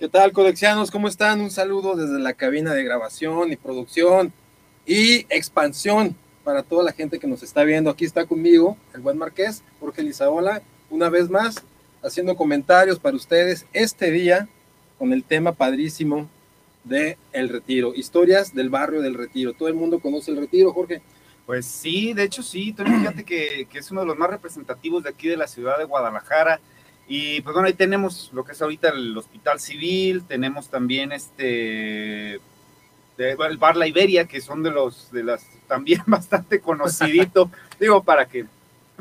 ¿Qué tal, codexianos? ¿Cómo están? Un saludo desde la cabina de grabación y producción y expansión para toda la gente que nos está viendo. Aquí está conmigo el buen Marqués, Jorge Lizaola, una vez más, haciendo comentarios para ustedes este día con el tema padrísimo de El Retiro, historias del barrio del Retiro. Todo el mundo conoce el Retiro, Jorge. Pues sí, de hecho sí, fíjate que, que es uno de los más representativos de aquí de la ciudad de Guadalajara y pues bueno, ahí tenemos lo que es ahorita el Hospital Civil, tenemos también este el Bar La Iberia, que son de los de las también bastante conocidito, digo, para que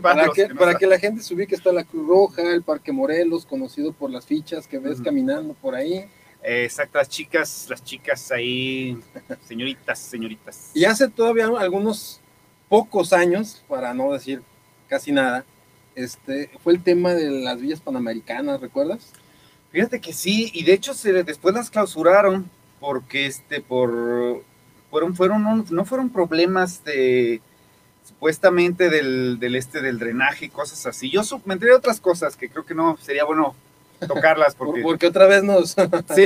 para, que, para que la gente se ubique está la Cruz Roja, el Parque Morelos, conocido por las fichas que ves caminando por ahí. Exacto, las chicas, las chicas ahí, señoritas, señoritas. Y hace todavía algunos pocos años, para no decir casi nada, este, fue el tema de las villas panamericanas, ¿recuerdas? Fíjate que sí, y de hecho se, después las clausuraron porque este, por, fueron, fueron, no, fueron problemas de, supuestamente del, del, este, del drenaje y cosas así. Yo me enteré de otras cosas que creo que no sería bueno tocarlas porque... porque otra vez nos... sí.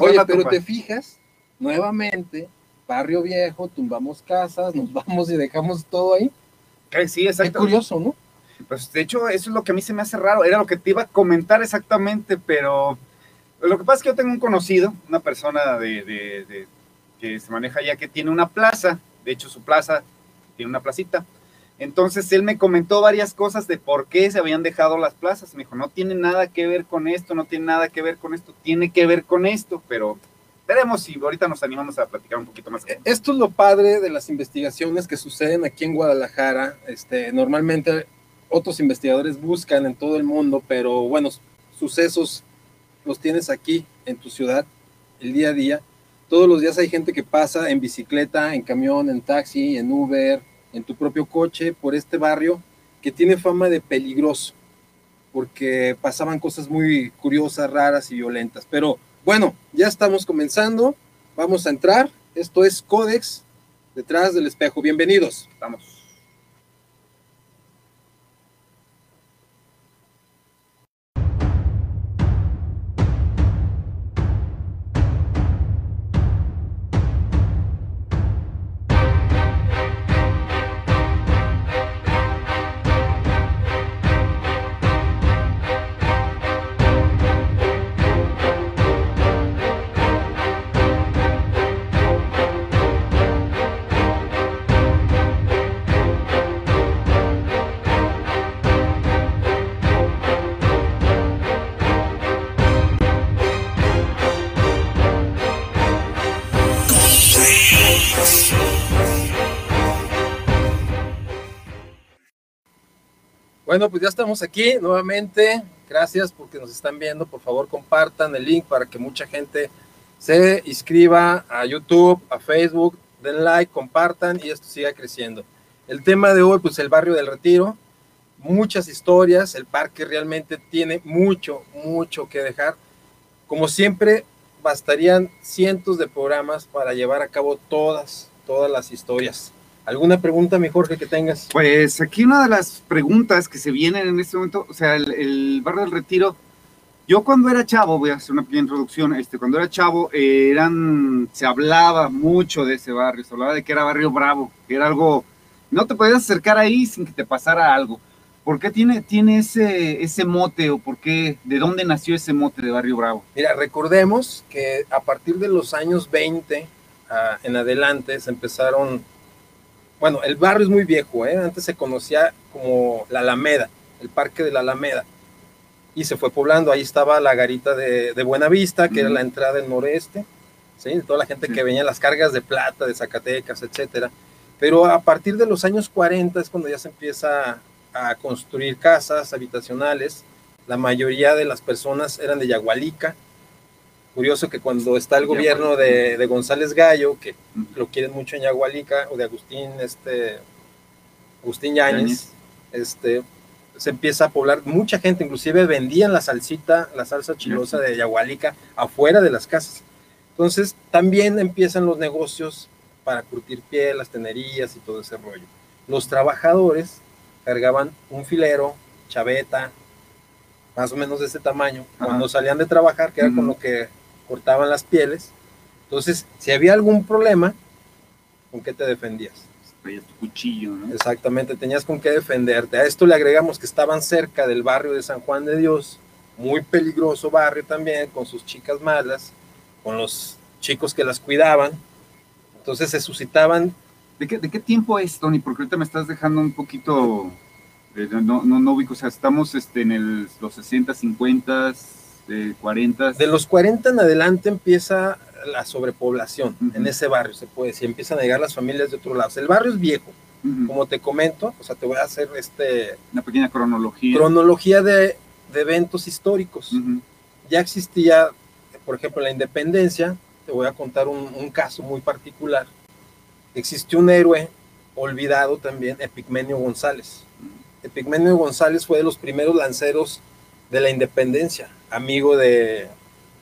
Oye, pero te fijas, nuevamente, barrio viejo, tumbamos casas, nos vamos y dejamos todo ahí. Sí, exacto. Qué curioso, ¿no? Pues de hecho, eso es lo que a mí se me hace raro. Era lo que te iba a comentar exactamente, pero lo que pasa es que yo tengo un conocido, una persona de, que se maneja ya que tiene una plaza. De hecho, su plaza tiene una placita. Entonces él me comentó varias cosas de por qué se habían dejado las plazas. Me dijo, no tiene nada que ver con esto, no tiene nada que ver con esto, tiene que ver con esto, pero veremos si ahorita nos animamos a platicar un poquito más. Esto es lo padre de las investigaciones que suceden aquí en Guadalajara. Este, normalmente otros investigadores buscan en todo el mundo, pero bueno, sucesos los tienes aquí en tu ciudad, el día a día. Todos los días hay gente que pasa en bicicleta, en camión, en taxi, en Uber, en tu propio coche por este barrio que tiene fama de peligroso, porque pasaban cosas muy curiosas, raras y violentas. Pero bueno, ya estamos comenzando, vamos a entrar. Esto es Codex detrás del espejo. Bienvenidos. Vamos. Bueno, pues ya estamos aquí nuevamente. Gracias porque nos están viendo. Por favor, compartan el link para que mucha gente se inscriba a YouTube, a Facebook. Den like, compartan y esto siga creciendo. El tema de hoy, pues el barrio del Retiro. Muchas historias. El parque realmente tiene mucho, mucho que dejar. Como siempre, bastarían cientos de programas para llevar a cabo todas, todas las historias. ¿Alguna pregunta, mi Jorge, que tengas? Pues aquí una de las preguntas que se vienen en este momento, o sea, el, barrio del Retiro, yo cuando era chavo, voy a hacer una pequeña introducción, este, cuando era chavo, eran, se hablaba mucho de ese barrio, se hablaba de que era barrio bravo, que era algo, no te podías acercar ahí sin que te pasara algo. ¿Por qué tiene, tiene ese, ese mote o por qué, de dónde nació ese mote de barrio bravo? Mira, recordemos que a partir de los años 20 ah, en adelante se empezaron bueno, el barrio es muy viejo, ¿eh? antes se conocía como la Alameda, el parque de la Alameda, y se fue poblando, ahí estaba la garita de, de Buenavista, que era la entrada del noreste, ¿sí? toda la gente que venía las cargas de plata, de Zacatecas, etcétera. Pero a partir de los años 40 es cuando ya se empieza a construir casas habitacionales. La mayoría de las personas eran de Yagualica, Curioso que cuando está el gobierno de, González Gallo, que lo quieren mucho en Yagualica, o de Agustín, este, Agustín Yáñez, este, se empieza a poblar, mucha gente inclusive vendían la salsita, la salsa chilosa de Yagualica afuera de las casas. Entonces también empiezan los negocios para curtir piel, las tenerías y todo ese rollo. Los trabajadores cargaban un filero, chaveta, más o menos de ese tamaño, cuando salían de trabajar, que era con lo que cortaban las pieles. Entonces, si había algún problema, ¿con qué te defendías? Traías tu cuchillo, ¿no? Exactamente, tenías con qué defenderte. A esto le agregamos que estaban cerca del barrio de San Juan de Dios, muy peligroso barrio también, con sus chicas malas, con los chicos que las cuidaban. Entonces se suscitaban ¿De qué, ¿De qué tiempo es, Tony? Porque ahorita me estás dejando un poquito, eh, no, no, no ubico, o sea, estamos este, en el, los 60, 50, 40. De los 40 en adelante empieza la sobrepoblación en ese barrio, se puede decir, empiezan a llegar las familias de otros lados. El barrio es viejo, como te comento, o sea, te voy a hacer este Una pequeña cronología. cronología de, de eventos históricos. Ya existía, por ejemplo, la independencia, te voy a contar un, un caso muy particular. Existió un héroe olvidado también, Epigmenio González. Epigmenio González fue de los primeros lanceros de la independencia, amigo de,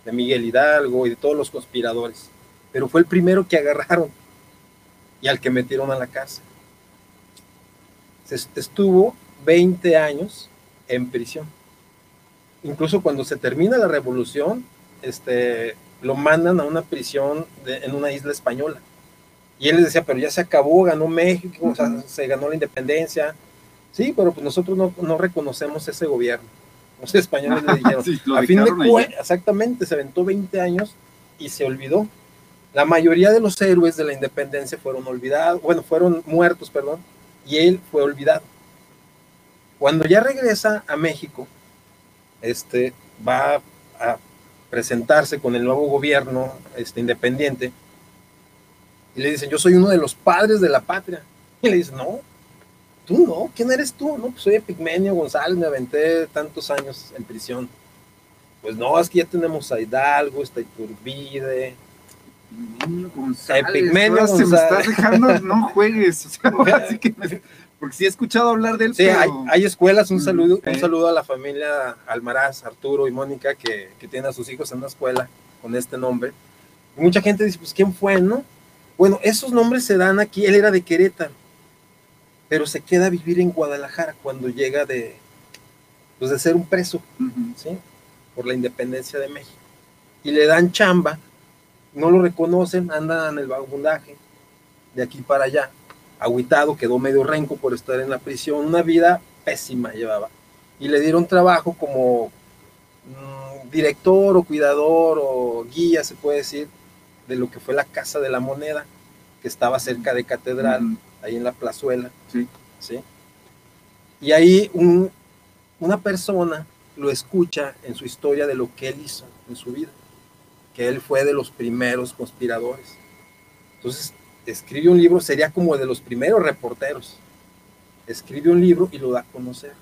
de Miguel Hidalgo y de todos los conspiradores. Pero fue el primero que agarraron y al que metieron a la cárcel. Se est- estuvo 20 años en prisión. Incluso cuando se termina la revolución, este, lo mandan a una prisión de- en una isla española. Y él les decía, pero ya se acabó, ganó México, o sea, Ujú. se ganó la independencia. Sí, pero pues nosotros no, no reconocemos ese gobierno. Los españoles le dijeron, Sí, a fin de exactamente, se aventó 20 años y se olvidó. La mayoría de los héroes de la independencia fueron olvidados, bueno, fueron muertos, perdón, y él fue olvidado. Cuando ya regresa a México, este, va a presentarse con el nuevo gobierno este, independiente y le dicen, yo soy uno de los padres de la patria. Y le dicen, no, tú no, ¿quién eres tú? No, pues soy Epigmenio González, me aventé tantos años en prisión. Pues no, es que ya tenemos a Hidalgo, está Iturbide. Epigmenio González, Epigmenio ahora se me González. estás dejando, no juegues. O sea, ahora sí que me- porque sí he escuchado hablar de él, Sí, hay, pero hay escuelas, un Mm, saludo, un saludo a la familia Almaraz, Arturo y Mónica, que, que tienen a sus hijos en una escuela con este nombre. Y mucha gente dice, pues, ¿quién fue, no? Bueno, esos nombres se dan aquí, él era de Querétaro, pero se queda a vivir en Guadalajara cuando llega de, pues, de ser un preso. ¿sí? Por la independencia de México. Y le dan chamba, no lo reconocen, anda en el vagabundaje, de aquí para allá. Agüitado, quedó medio renco por estar en la prisión, una vida pésima llevaba. Y le dieron trabajo como mm, director o cuidador o guía, se puede decir, de lo que fue la Casa de la Moneda, que estaba cerca de Catedral, Ujú. ahí en la plazuela. Sí. ¿sí? Y ahí un- una persona lo escucha en su historia de lo que él hizo en su vida, que él fue de los primeros conspiradores. Entonces, escribe un libro, sería como de los primeros reporteros. Escribe un libro y lo da a conocer.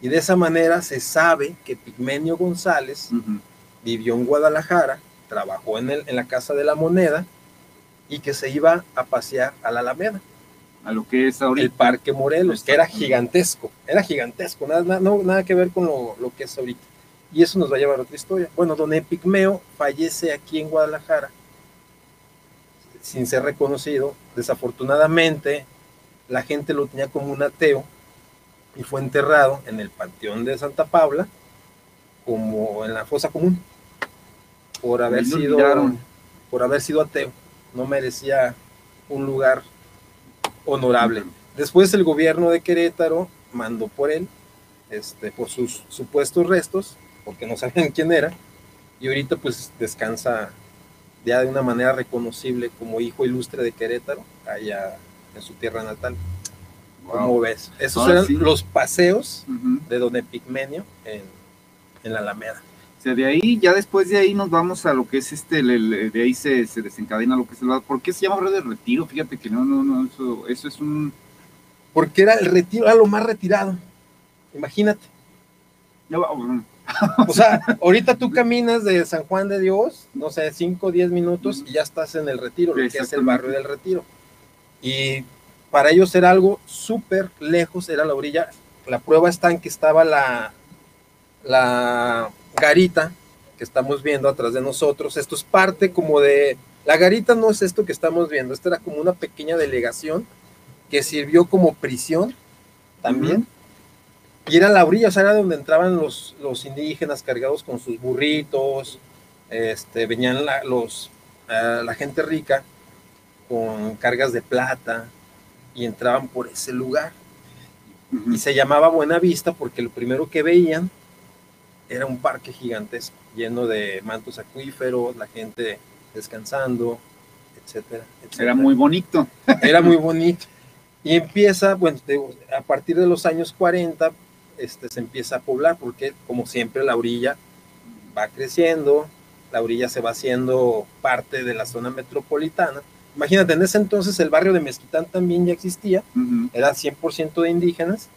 Y de esa manera se sabe que Pigmenio González vivió en Guadalajara, trabajó en, el- en la Casa de la Moneda y que se iba a pasear a la Alameda A lo que es ahorita. el Parque Morelos, que era gigantesco, era gigantesco, nada, no- nada que ver con lo, lo que es ahorita. Y eso nos va a llevar a otra historia. Bueno, don Epigmeo fallece aquí en Guadalajara, sin ser reconocido. Desafortunadamente, la gente lo tenía como un ateo y fue enterrado en el Panteón de Santa Paula, como en la fosa común, por haber sido, por haber sido ateo. No merecía un lugar honorable. Después el gobierno de Querétaro mandó por él, este, por sus supuestos restos, porque no sabían quién era, y ahorita pues descansa ya de una manera reconocible como hijo ilustre de Querétaro, allá en su tierra natal. ¿Cómo Wow. ves? Esos Ahora eran sí. los paseos de Don Epigmenio en, en la Alameda. O sea, de ahí, ya después de ahí nos vamos a lo que es este, el- de ahí se, se desencadena lo que es el ¿Por qué se llama Red de Retiro? Fíjate que no, no, no, eso, eso es un... Porque era el retiro, era lo más retirado. Imagínate. va, um, O sea, ahorita tú caminas de San Juan de Dios, no sé, 5 o 10 minutos y ya estás en el retiro, lo que es el barrio del retiro. Y para ellos era algo súper lejos, era la orilla. La prueba está en que estaba la, la garita que estamos viendo atrás de nosotros. Esto es parte como de... La garita no es esto que estamos viendo, esto era como una pequeña delegación que sirvió como prisión también. Y era la orilla, o sea, era donde entraban los, los indígenas cargados con sus burritos, este, venían la, los, la gente rica con cargas de plata y entraban por ese lugar. Y se llamaba Buena Vista porque lo primero que veían era un parque gigantesco, lleno de mantos acuíferos, la gente descansando, etcétera, Era muy bonito. Era muy bonito. Y empieza, bueno, a partir de los años 40, este, se empieza a poblar, porque como siempre la orilla va creciendo, la orilla se va haciendo parte de la zona metropolitana. Imagínate, en ese entonces el barrio de Mezquitán también ya existía, era 100% de indígenas,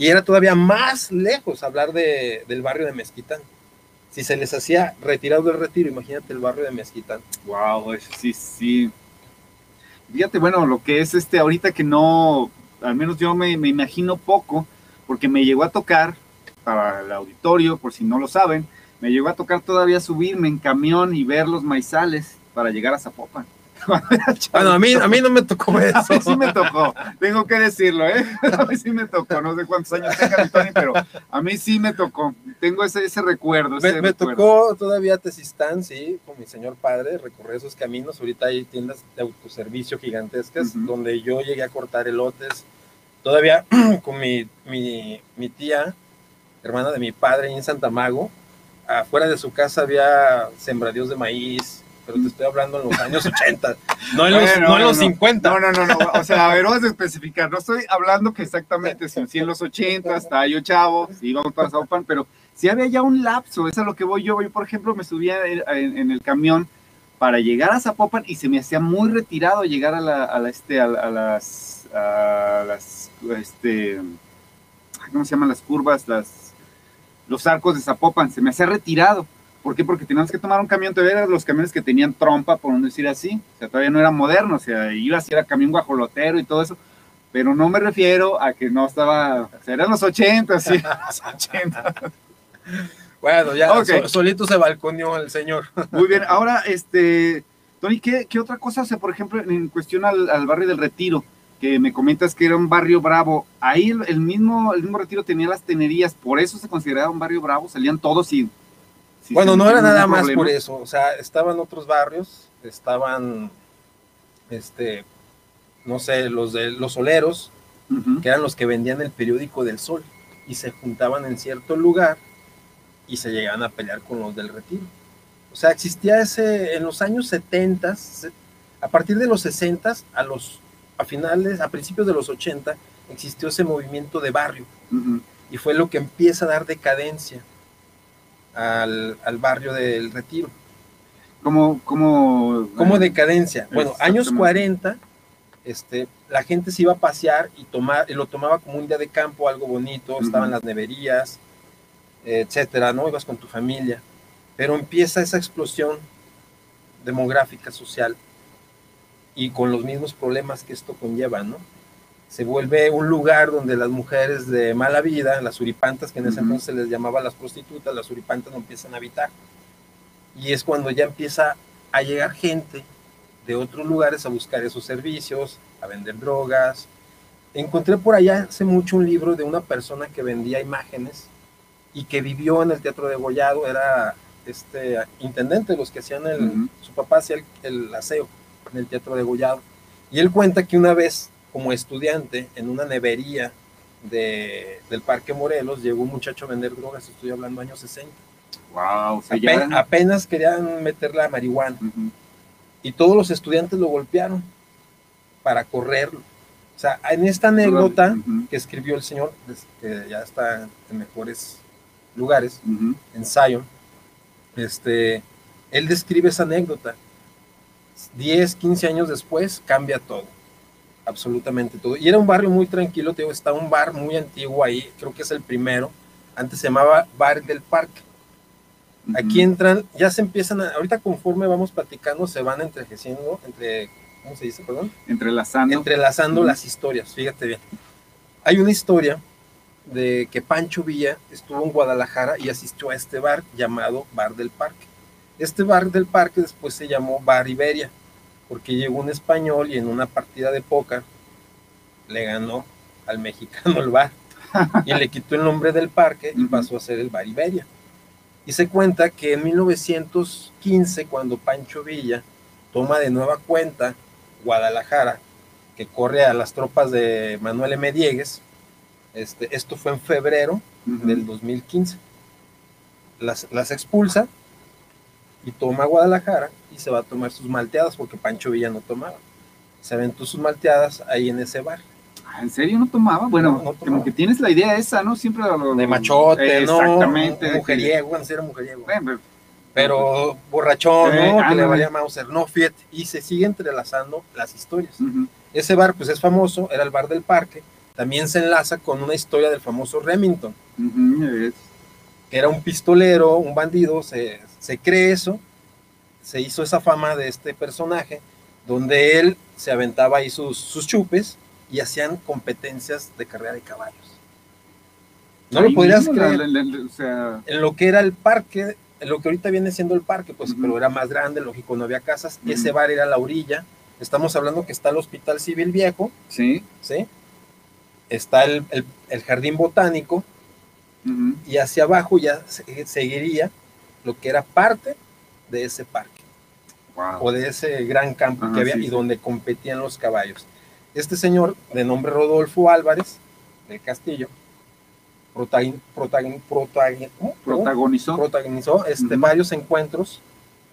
y era todavía más lejos hablar de, del barrio de Mezquitán. Si se les hacía retirado del retiro, imagínate el barrio de Mezquitán. Wow, sí, sí. Fíjate, bueno, lo que es este ahorita que no, al menos yo me, me imagino poco, porque me llegó a tocar, para el auditorio, por si no lo saben, me llegó a tocar todavía subirme en camión y ver los maizales para llegar a Zapopan. bueno, a mí, a mí no me tocó eso. A mí sí me tocó, tengo que decirlo, ¿eh? A mí sí me tocó, no sé cuántos años tenga Tony, pero a mí sí me tocó. Tengo ese, ese recuerdo. me, tocó todavía Tesistán, sí, con mi señor padre, recorrer esos caminos. Ahorita hay tiendas de autoservicio gigantescas donde yo llegué a cortar elotes. Todavía con mi, mi, mi tía, hermana de mi padre, en Santa Mago, afuera de su casa había sembradíos de maíz, pero te estoy hablando en los años 80, no en los, no, en los 50. No, no, no, no, o sea, a ver, vamos a especificar, no estoy hablando que exactamente si, en los 80 estaba yo chavo, si íbamos para Saupan, pero si había ya un lapso, eso es a lo que voy yo, yo por ejemplo me subía en, el camión para llegar a Zapopan y se me hacía muy retirado llegar a, la, a, la, este, a, las, a las, este, ¿cómo se llaman las curvas? Las, los arcos de Zapopan, se me hacía retirado ¿Por qué? Porque teníamos que tomar un camión, todavía eran los camiones que tenían trompa, por no decir así, o sea, todavía no era moderno, o sea, iba a ser camión guajolotero y todo eso, pero no me refiero a que no estaba, o sea, eran los 80, sí, los 80. Bueno, ya solito se balconeó el señor. Muy bien, ahora, este, Tony, ¿qué, qué otra cosa? Sea, por ejemplo, en cuestión al, barrio del Retiro, que me comentas que era un barrio bravo, ahí el, mismo, el mismo Retiro tenía las tenerías, por eso se consideraba un barrio bravo, salían todos y bueno, no era nada más por eso, o sea, estaban otros barrios, estaban, este, no sé, los de los soleros, que eran los que vendían el periódico del sol, y se juntaban en cierto lugar y se llegaban a pelear con los del retiro. O sea, existía ese, en los años 70, a partir de los 60, a los, a finales, a principios de los 80, existió ese movimiento de barrio, y fue lo que empieza a dar decadencia al, barrio del Retiro. Como, como, como decadencia. Bueno, años 40, este, la gente se iba a pasear y, tomar, y lo tomaba como un día de campo, algo bonito, estaban las neverías, etcétera, ¿no? Ibas con tu familia. Pero empieza esa explosión demográfica, social, y con los mismos problemas que esto conlleva, ¿no? Se vuelve un lugar donde las mujeres de mala vida, las uripantas, que en ese entonces se les llamaba las prostitutas, las uripantas no empiezan a habitar. Y es cuando ya empieza a llegar gente de otros lugares a buscar esos servicios, a vender drogas. Encontré por allá hace mucho un libro de una persona que vendía imágenes y que vivió en el Teatro de Gollado, era este intendente, los que hacían el, su papá hacía el, el aseo en el Teatro de Gollado. Y él cuenta que una vez como estudiante en una nevería de, del Parque Morelos, llegó un muchacho a vender drogas, estoy hablando años 60. Wow, apenas, querían meter la marihuana. Y todos los estudiantes lo golpearon para correrlo. O sea, en esta anécdota que escribió el señor, que ya está en mejores lugares, en Zion, este, él describe esa anécdota. 10, 15 años después cambia todo absolutamente todo. Y era un barrio muy tranquilo, te digo, está un bar muy antiguo ahí, creo que es el primero. Antes se llamaba Bar del Parque. Aquí entran, ya se empiezan, ahorita conforme vamos platicando, se van entrejeciendo, entre, ¿cómo se dice, perdón? Entrelazando. Entrelazando las historias, fíjate bien. Hay una historia de que Pancho Villa estuvo en Guadalajara y asistió a este bar llamado Bar del Parque. Este bar del parque después se llamó Bar Iberia porque llegó un español y en una partida de póker le ganó al mexicano el bar y le quitó el nombre del parque y pasó a ser el bar Iberia. Y se cuenta que en 1915, cuando Pancho Villa toma de nueva cuenta Guadalajara, que corre a las tropas de Manuel M. Diegues, este, esto fue en febrero del 2015. Las, las expulsa y toma Guadalajara y se va a tomar sus malteadas porque Pancho Villa no tomaba. Se aventó sus malteadas ahí en ese bar. Ah, ¿En serio no tomaba? Bueno, como que tienes la idea esa, ¿no? Siempre lo, de machote, ¿no? Exactamente. mujeriego, bueno, sí era mujeriego. pero, borrachón, ¿no? que le valía Mauser. No, fíjate. Y se sigue entrelazando las historias. Ese bar, pues es famoso, era el bar del parque. También se enlaza con una historia del famoso Remington. que era un pistolero, un bandido, se, se cree eso. Se hizo esa fama de este personaje, donde él se aventaba ahí sus, sus chupes y hacían competencias de carrera de caballos. No lo podrías creer. En lo que era el parque, en lo que ahorita viene siendo el parque, pues, pero era más grande, lógico, no había casas. Ese bar era la orilla. Estamos hablando que está el Hospital Civil Viejo. Sí. Sí. Está el, Jardín Botánico. Y hacia abajo ya seguiría lo que era parte de ese parque. O de ese gran campo que había y donde competían los caballos. Este señor, de nombre Rodolfo Álvarez, del Castillo, protagonizó, protagonizó este, varios encuentros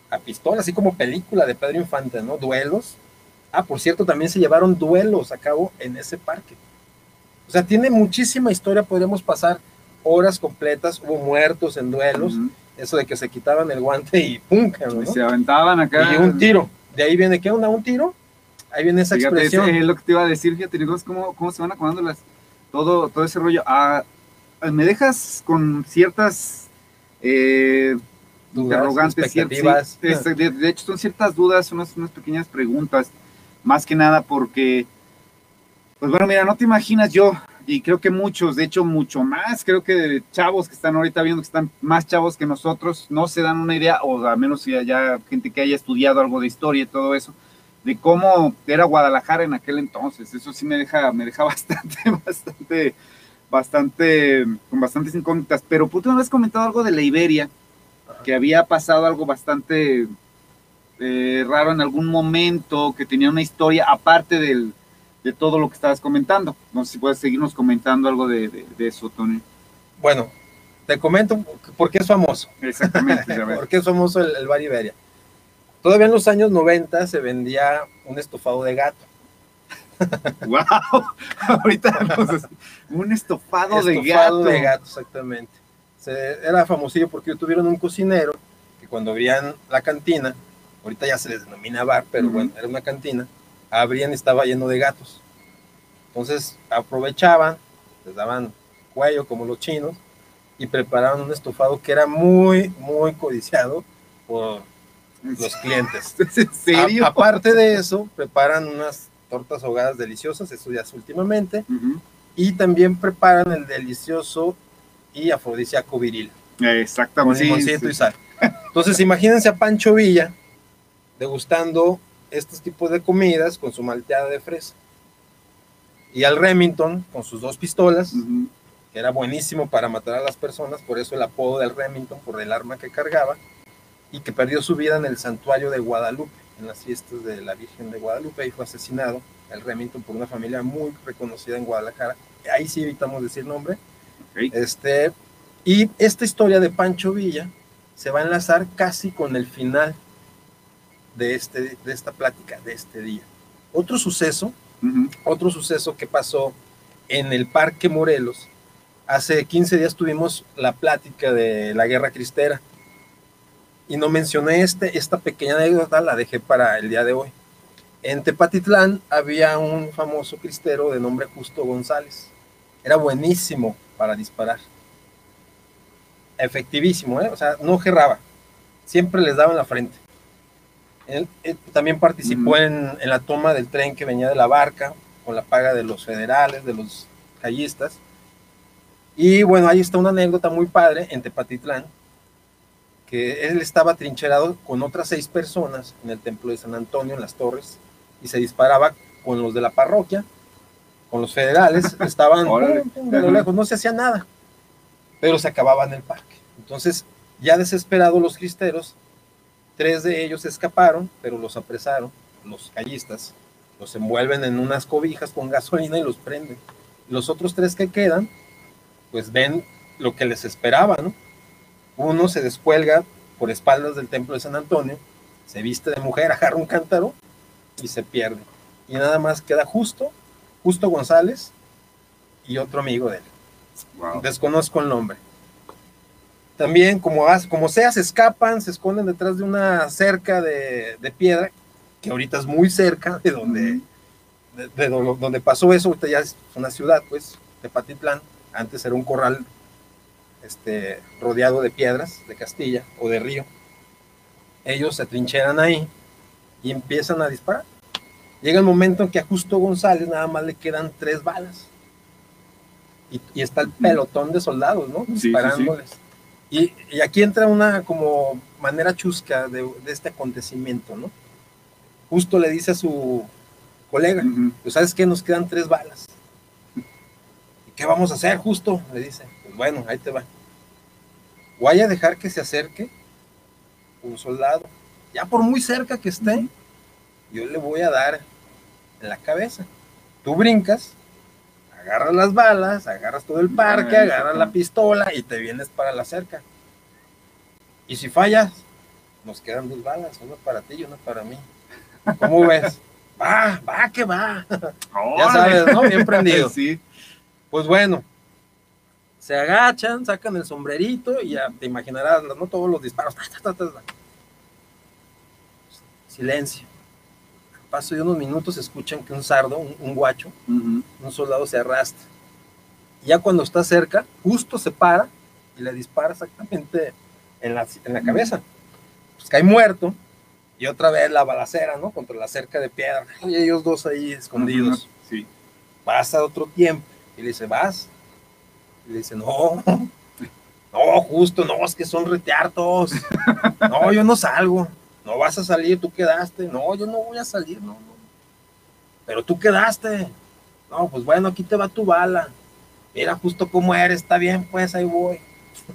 a pistola, así como película de Pedro Infante, ¿no? Duelos. Ah, por cierto, también se llevaron duelos a cabo en ese parque. O sea, tiene muchísima historia, podríamos pasar horas completas, hubo muertos en duelos, eso de que se quitaban el guante y ¡pum! ¿no? Se aventaban acá. Y un tiro. De ahí viene, ¿qué onda? ¿Un tiro? Ahí viene esa expresión. Es lo que te iba a decir, fíjate, cómo, cómo se van acomodando las, todo, todo ese rollo. Ah, me dejas con ciertas eh, interrogantes, ciertas, de, hecho son ciertas dudas, unas, unas pequeñas preguntas, más que nada porque, pues bueno, mira, no te imaginas yo, y creo que muchos, de hecho mucho más, creo que chavos que están ahorita viendo que están más chavos que nosotros, no se dan una idea, o al menos si haya gente que haya estudiado algo de historia y todo eso, de cómo era Guadalajara en aquel entonces. Eso sí me deja, me deja bastante, bastante, bastante, con bastantes incógnitas. Pero tú me habías comentado algo de la Iberia, que había pasado algo bastante eh, raro en algún momento, que tenía una historia aparte del, de todo lo que estabas comentando. No sé si puedes seguirnos comentando algo de, eso, Tony. Bueno, te comento por qué es famoso. Exactamente. por qué es famoso el, el Bar Iberia. Todavía en los años 90 se vendía un estofado de gato. ¡Wow! Ahorita un estofado, de gato. de gato, exactamente. era famosillo porque tuvieron un cocinero que cuando abrían la cantina, ahorita ya se les denomina bar, pero bueno, era una cantina, abrían estaba lleno de gatos. Entonces aprovechaban, les daban cuello como los chinos y preparaban un estofado que era muy, muy codiciado por los clientes. ¿En serio? aparte de eso, preparan unas tortas ahogadas deliciosas, eso ya es últimamente, y también preparan el delicioso y afrodisíaco viril. Exactamente. Con y sal. Entonces, imagínense a Pancho Villa degustando estos tipos de comidas con su malteada de fresa. Y al Remington con sus dos pistolas, que era buenísimo para matar a las personas, por eso el apodo del Remington, por el arma que cargaba y que perdió su vida en el santuario de Guadalupe, en las fiestas de la Virgen de Guadalupe, y fue asesinado el Remington por una familia muy reconocida en Guadalajara. Ahí sí evitamos decir nombre. Este, y esta historia de Pancho Villa se va a enlazar casi con el final de, este, de esta plática, de este día. Otro suceso, otro suceso que pasó en el Parque Morelos. Hace 15 días tuvimos la plática de la Guerra Cristera y no mencioné este, esta pequeña anécdota, la dejé para el día de hoy. En Tepatitlán había un famoso cristero de nombre Justo González. Era buenísimo para disparar. Efectivísimo, ¿eh? O sea, no gerraba. Siempre les daba en la frente. Él, también participó en, en, la toma del tren que venía de la barca, con la paga de los federales, de los callistas. Y bueno, ahí está una anécdota muy padre en Tepatitlán, que él estaba trincherado con otras seis personas en el templo de San Antonio, en las torres, y se disparaba con los de la parroquia, con los federales, estaban de lo lejos, no se hacía nada, pero se acababa en el parque. Entonces, Ya desesperados los cristeros, tres de ellos escaparon, pero los apresaron, los callistas, los envuelven en unas cobijas con gasolina y los prenden. Los otros tres que quedan, pues ven lo que les esperaba, ¿no? Uno se descuelga por espaldas del templo de San Antonio, se viste de mujer, agarra un cántaro y se pierde. Y nada más queda justo, justo González y otro amigo de él. Desconozco el nombre. También, como, como sea, se escapan, se esconden detrás de una cerca de, piedra, que ahorita es muy cerca de donde, de, donde pasó eso, ahorita ya es una ciudad, pues, Tepatitlán, antes era un corral este, rodeado de piedras, de Castilla o de río. Ellos se trincheran ahí y empiezan a disparar. Llega el momento en que a Justo González nada más le quedan tres balas. Y, está el pelotón de soldados, ¿no? Disparándoles. Y, aquí entra una como manera chusca de, este acontecimiento, ¿no? Justo le dice a su colega, pues sabes que nos quedan tres balas. ¿Y qué vamos a hacer, justo? Le dice, pues bueno, ahí te va. Voy a dejar que se acerque un soldado, ya por muy cerca que esté, yo le voy a dar en la cabeza. Tú brincas, agarras las balas, agarras todo el parque, agarras la pistola y te vienes para la cerca. Y si fallas, nos quedan dos balas, una para ti y una para mí. ¿Cómo ves? Va, va, que va. ya sabes, ¿no? Bien prendido. Sí. Pues bueno, se agachan, sacan el sombrerito y ya te imaginarás, no todos los disparos. Silencio paso de unos minutos escuchan que un sardo, un, guacho, un soldado se arrastra. Ya cuando está cerca, justo se para y le dispara exactamente en la, en la cabeza. Pues cae muerto y otra vez la balacera, ¿no? Contra la cerca de piedra. Y ellos dos ahí escondidos. Sí. Pasa otro tiempo y le dice, ¿vas? Y le dice, no, no, justo, no, es que son reteartos. No, yo no salgo no vas a salir, tú quedaste. No, yo no voy a salir, no, no. Pero tú quedaste. No, pues bueno, aquí te va tu bala. Mira justo cómo eres, está bien, pues ahí voy.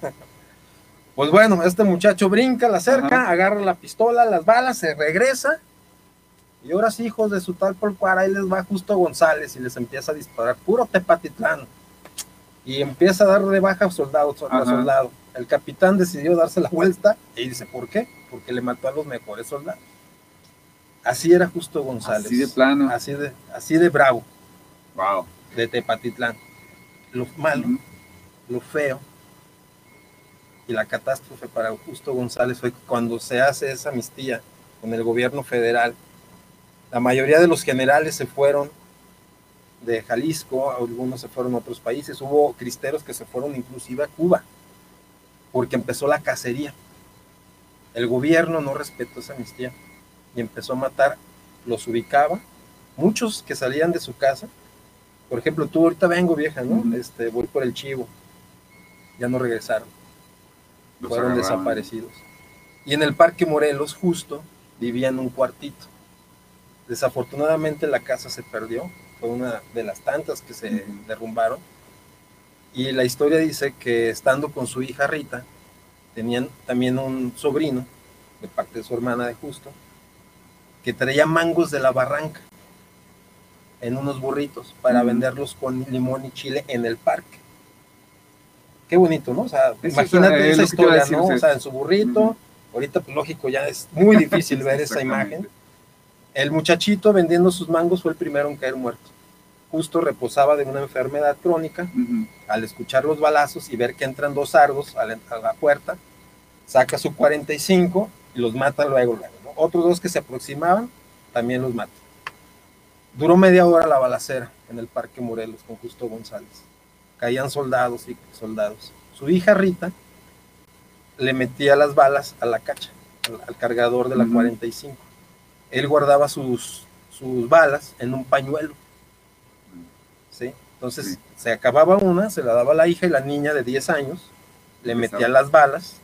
pues bueno, este muchacho brinca, la cerca, agarra la pistola, las balas, se regresa. Y ahora sí, hijos de su tal por cual, ahí les va justo González y les empieza a disparar, puro Tepatitlán. Y empieza a dar de baja a soldado, a soldado. El capitán decidió darse la vuelta y dice, ¿por qué? Porque le mató a los mejores soldados. Así era justo González. Así de plano. Así de, así de bravo. Wow. De Tepatitlán. Lo malo, lo feo y la catástrofe para Justo González fue cuando se hace esa amnistía con el gobierno federal. La mayoría de los generales se fueron de Jalisco, algunos se fueron a otros países, hubo cristeros que se fueron inclusive a Cuba porque empezó la cacería. El gobierno no respetó esa amnistía y empezó a matar, los ubicaba, muchos que salían de su casa, por ejemplo, tú ahorita vengo vieja, ¿no? Este, voy por el chivo, ya no regresaron, fueron desaparecidos. Y en el Parque Morelos, justo, vivían un cuartito. Desafortunadamente la casa se perdió, fue una de las tantas que se derrumbaron y la historia dice que estando con su hija Rita, tenían también un sobrino, de parte de su hermana de Justo, que traía mangos de la barranca en unos burritos para venderlos con limón y chile en el parque. Qué bonito, ¿no? O sea, imagínate esa historia, ¿no? O sea, en su burrito, ahorita pues lógico, ya es muy difícil ver esa imagen. El muchachito vendiendo sus mangos fue el primero en caer muerto justo reposaba de una enfermedad crónica, al escuchar los balazos y ver que entran dos sardos a la, puerta, saca su 45 y los mata luego. Otros dos que se aproximaban, también los mata. Duró media hora la balacera en el Parque Morelos con Justo González. Caían soldados y soldados. Su hija Rita le metía las balas a la cacha, al, cargador de la 45. Él guardaba sus, sus balas en un pañuelo entonces se acababa una, se la daba a la hija y la niña de 10 años, le metía las balas,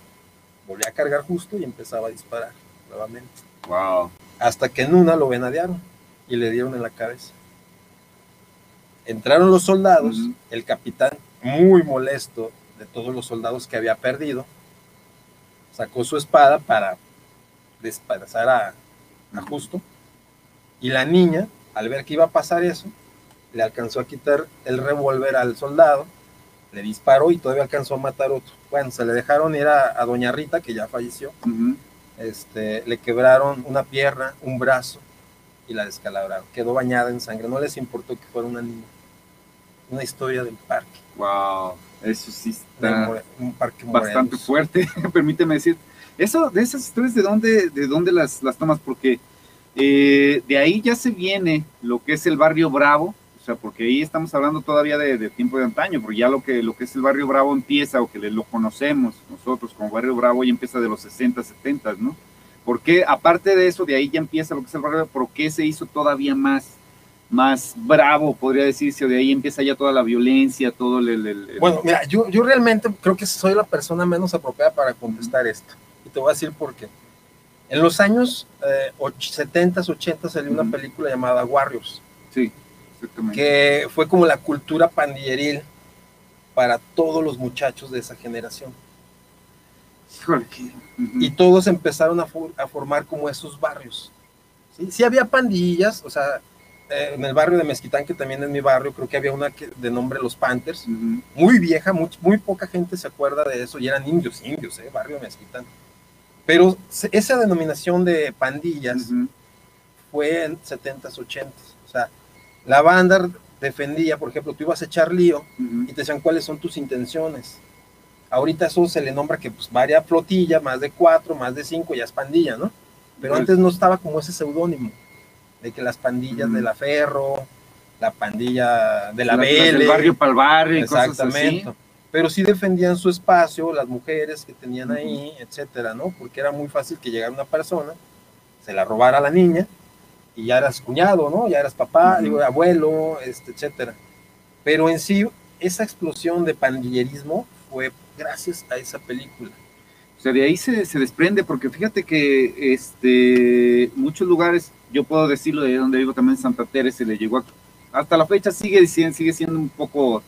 volvía a cargar justo y empezaba a disparar nuevamente. Wow. Hasta que en una lo venadearon y le dieron en la cabeza. Entraron los soldados, el capitán muy molesto de todos los soldados que había perdido, sacó su espada para despedazar a, a Justo. Y la niña, al ver que iba a pasar eso, le alcanzó a quitar el revólver al soldado, le disparó y todavía alcanzó a matar otro. Bueno, se le dejaron ir a, a Doña Rita, que ya falleció. Este, le quebraron una pierna, un brazo y la descalabraron. Quedó bañada en sangre. No les importó que fuera una niña. Una historia del parque. Wow, eso sí está un parque bastante Morelos. fuerte, permíteme decir. Eso, de esas historias, ¿de dónde, de dónde las, las tomas? Porque eh, de ahí ya se viene lo que es el barrio Bravo, sea, porque ahí estamos hablando todavía de, de tiempo de antaño, porque ya lo que, lo que es el barrio Bravo empieza, o que le- lo conocemos nosotros como barrio Bravo, ya empieza de los 60, 70, ¿no? Porque aparte de eso, de ahí ya empieza lo que es el barrio, ¿por qué se hizo todavía más, más bravo, podría decirse? De ahí empieza ya toda la violencia, todo el... el- el- Bueno, mira, yo, yo realmente creo que soy la persona menos apropiada para contestar esto. Y te voy a decir por qué. En los años eh, och- 70s, 80 salió una película llamada Warriors, Sí. Que fue como la cultura pandilleril para todos los muchachos de esa generación. Híjole, y todos empezaron a, for- a formar como esos barrios. ¿sí? Sí había pandillas, o sea, eh, en el barrio de Mezquitán, que también es mi barrio, creo que había una que, de nombre Los Panthers, Ujú. muy vieja, muy, muy poca gente se acuerda de eso, y eran indios, indios, eh, barrio de Mezquitán. Pero se- esa denominación de pandillas Ujú. fue en 70s, 80s. O sea, la banda defendía, por ejemplo, tú ibas a echar lío y te decían cuáles son tus intenciones. Ahorita eso se le nombra que pues varia flotilla, más de cuatro, más de cinco, ya es pandilla, ¿no? Pero antes no estaba como ese seudónimo de que las pandillas Ujú. de la Ferro, la pandilla de la las del Vélez, barrio para el barrio cosas exactamente. así. Pero sí defendían su espacio, las mujeres que tenían ahí, etcétera, ¿no? Porque era muy fácil que llegara una persona, se la robara a la niña y ya eras cuñado, ¿no? Ya eras papá, digo, abuelo, este, etcétera. Pero en sí, esa explosión de pandillerismo fue gracias a esa película. O sea, de ahí se, se desprende, porque fíjate que este, muchos lugares, yo puedo decirlo de donde vivo también, Santa Teresa, se le llegó a- hasta la fecha sigue, sigue siendo un poco,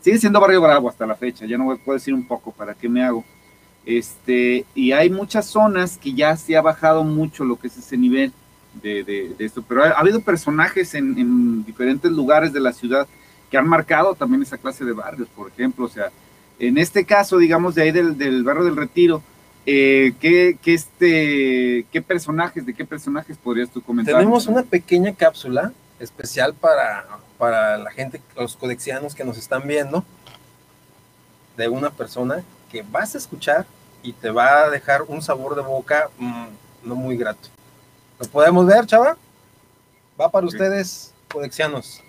sigue siendo barrio bravo hasta la fecha, ya no puedo decir un poco, ¿para qué me hago? Este, y hay muchas zonas que ya se ha bajado mucho lo que es ese nivel de, esto, pero ha, ha habido personajes en, en diferentes lugares de la ciudad que han marcado también esa clase de barrios, por ejemplo, o sea, en este caso, digamos, de ahí del, barrio del Retiro, eh, ¿qué, qué este, ¿qué personajes, de qué personajes podrías tú comentar? Tenemos una pequeña cápsula especial para, para la gente, los codexianos que nos están viendo, de una persona que vas a escuchar y te va a dejar un sabor de boca mm, no muy grato. ¿Lo podemos ver, chava? Va para Ok. ustedes, codexianos.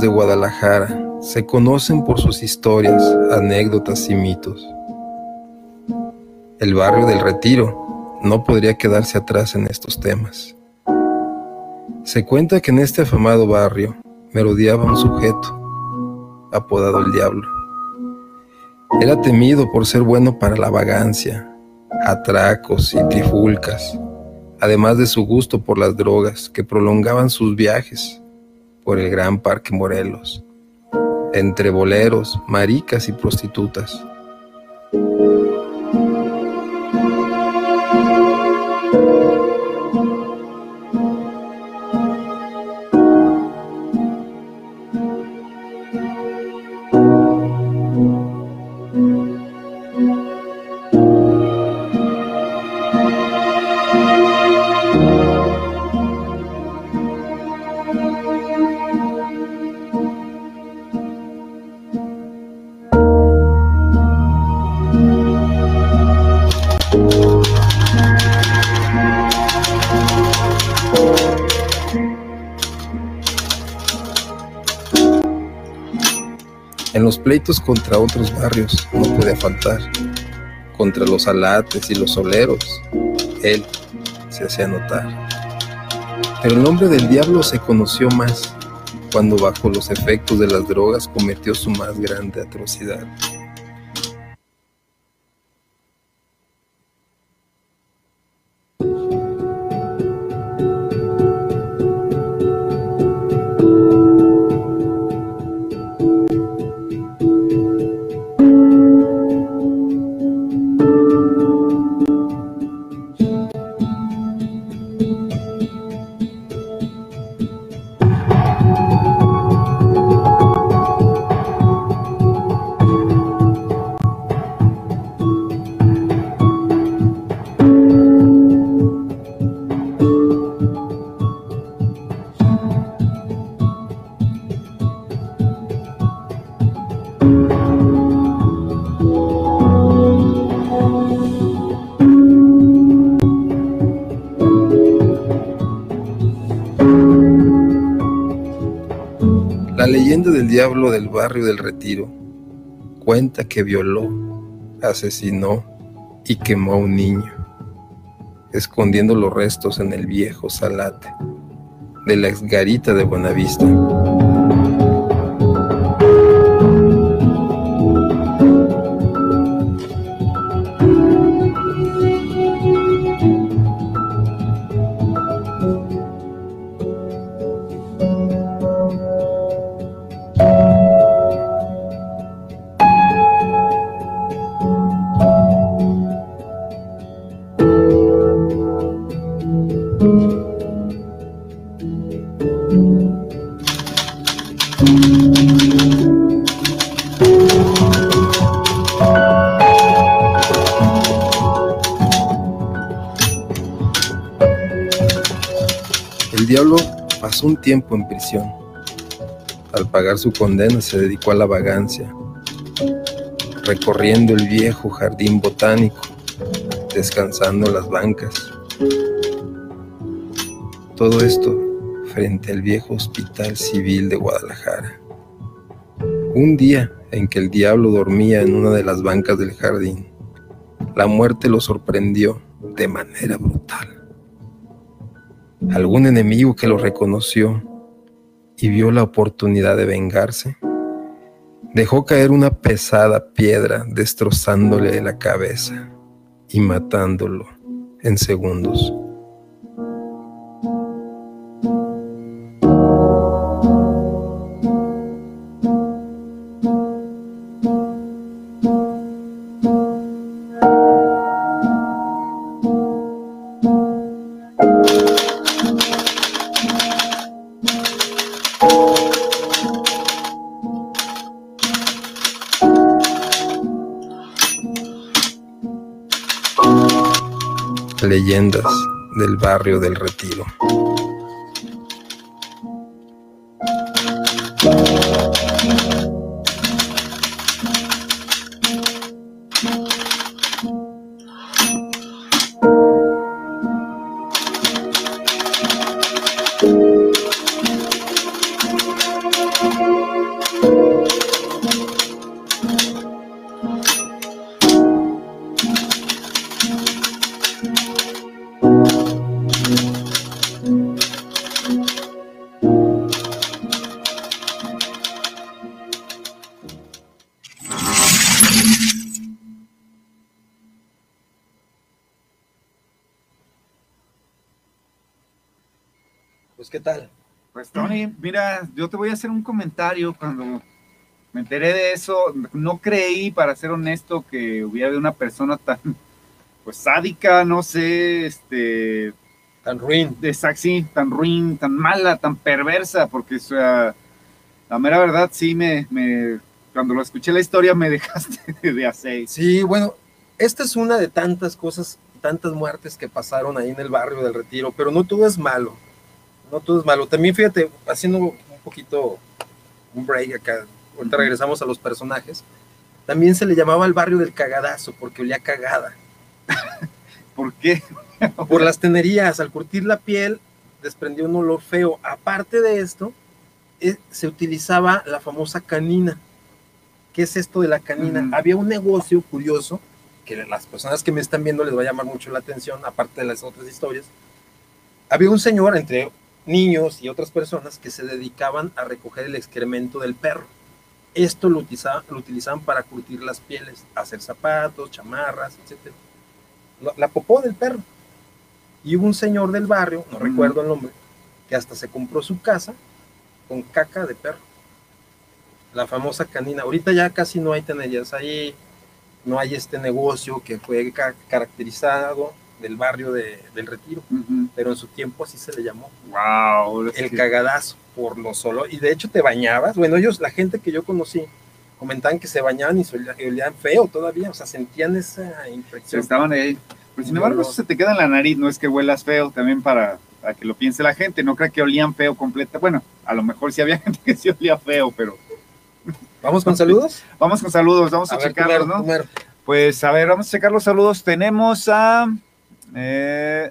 De Guadalajara se conocen por sus historias, anécdotas y mitos. El barrio del Retiro no podría quedarse atrás en estos temas. Se cuenta que en este afamado barrio merodeaba un sujeto, apodado el Diablo. Era temido por ser bueno para la vagancia, atracos y trifulcas, además de su gusto por las drogas que prolongaban sus viajes por el gran parque Morelos, entre boleros, maricas y prostitutas. Contra otros barrios no podía faltar. Contra los alates y los soleros, él se hacía notar. Pero el nombre del diablo se conoció más cuando bajo los efectos de las drogas cometió su más grande atrocidad. Del barrio del retiro cuenta que violó, asesinó y quemó a un niño, escondiendo los restos en el viejo salate de la exgarita de Buenavista. Tiempo en prisión. Al pagar su condena se dedicó a la vagancia, recorriendo el viejo jardín botánico, descansando las bancas. Todo esto frente al viejo Hospital Civil de Guadalajara. Un día en que el diablo dormía en una de las bancas del jardín, la muerte lo sorprendió de manera brutal algún enemigo que lo reconoció y vio la oportunidad de vengarse, dejó caer una pesada piedra destrozándole la cabeza y matándolo en segundos. Barrio del Retiro. Mira, yo te voy a hacer un comentario cuando me enteré de eso, no creí, para ser honesto, que hubiera una persona tan, pues, sádica, no sé, este... Tan ruin. De tan ruin, tan mala, tan perversa, porque, o sea, la mera verdad, sí me, me cuando lo escuché la historia me dejaste de hacer. Sí, bueno, esta es una de tantas cosas, tantas muertes que pasaron ahí en el barrio del Retiro, pero no todo es malo no todo es malo. También fíjate, haciendo un poquito un break acá, ahorita regresamos a los personajes, también se le llamaba el barrio del cagadazo porque olía cagada. ¿Por qué? Por las tenerías, al curtir la piel desprendió un olor feo. Aparte de esto, eh, se utilizaba la famosa canina ¿qué es esto de la canina? Ujú. Había un negocio curioso que las personas que me están viendo les va a llamar mucho la atención, aparte de las otras historias. Había un señor entre niños y otras personas que se dedicaban a recoger el excremento del perro. Esto lo, utiliza- lo utilizaban para curtir las pieles, hacer zapatos, chamarras, etc. La, la popó del perro. Y hubo un señor del barrio, no recuerdo el nombre, que hasta se compró su casa con caca de perro. La famosa canina. Ahorita ya casi no hay tenerías ahí, no hay este negocio que fue ca- caracterizado del barrio de- del retiro, pero en su tiempo así se le llamó Wow. el cagadazo por lo solo. Y de hecho te bañabas. Bueno, ellos, la gente que yo conocí, comentaban que se bañaban y se olía- y olían feo todavía, o sea, sentían esa infección. estaban ahí. Pero sin embargo, eso se te queda en la nariz, no es que huelas feo, también para, para que lo piense la gente, no creo que olían feo completa. Bueno, a lo mejor sí había gente que sí olía feo, pero Vamos con saludos. vamos con saludos, vamos a, ver, checarlos, primero, ¿no? primero. Pues a ver, vamos a checar los saludos. Tenemos a. eh,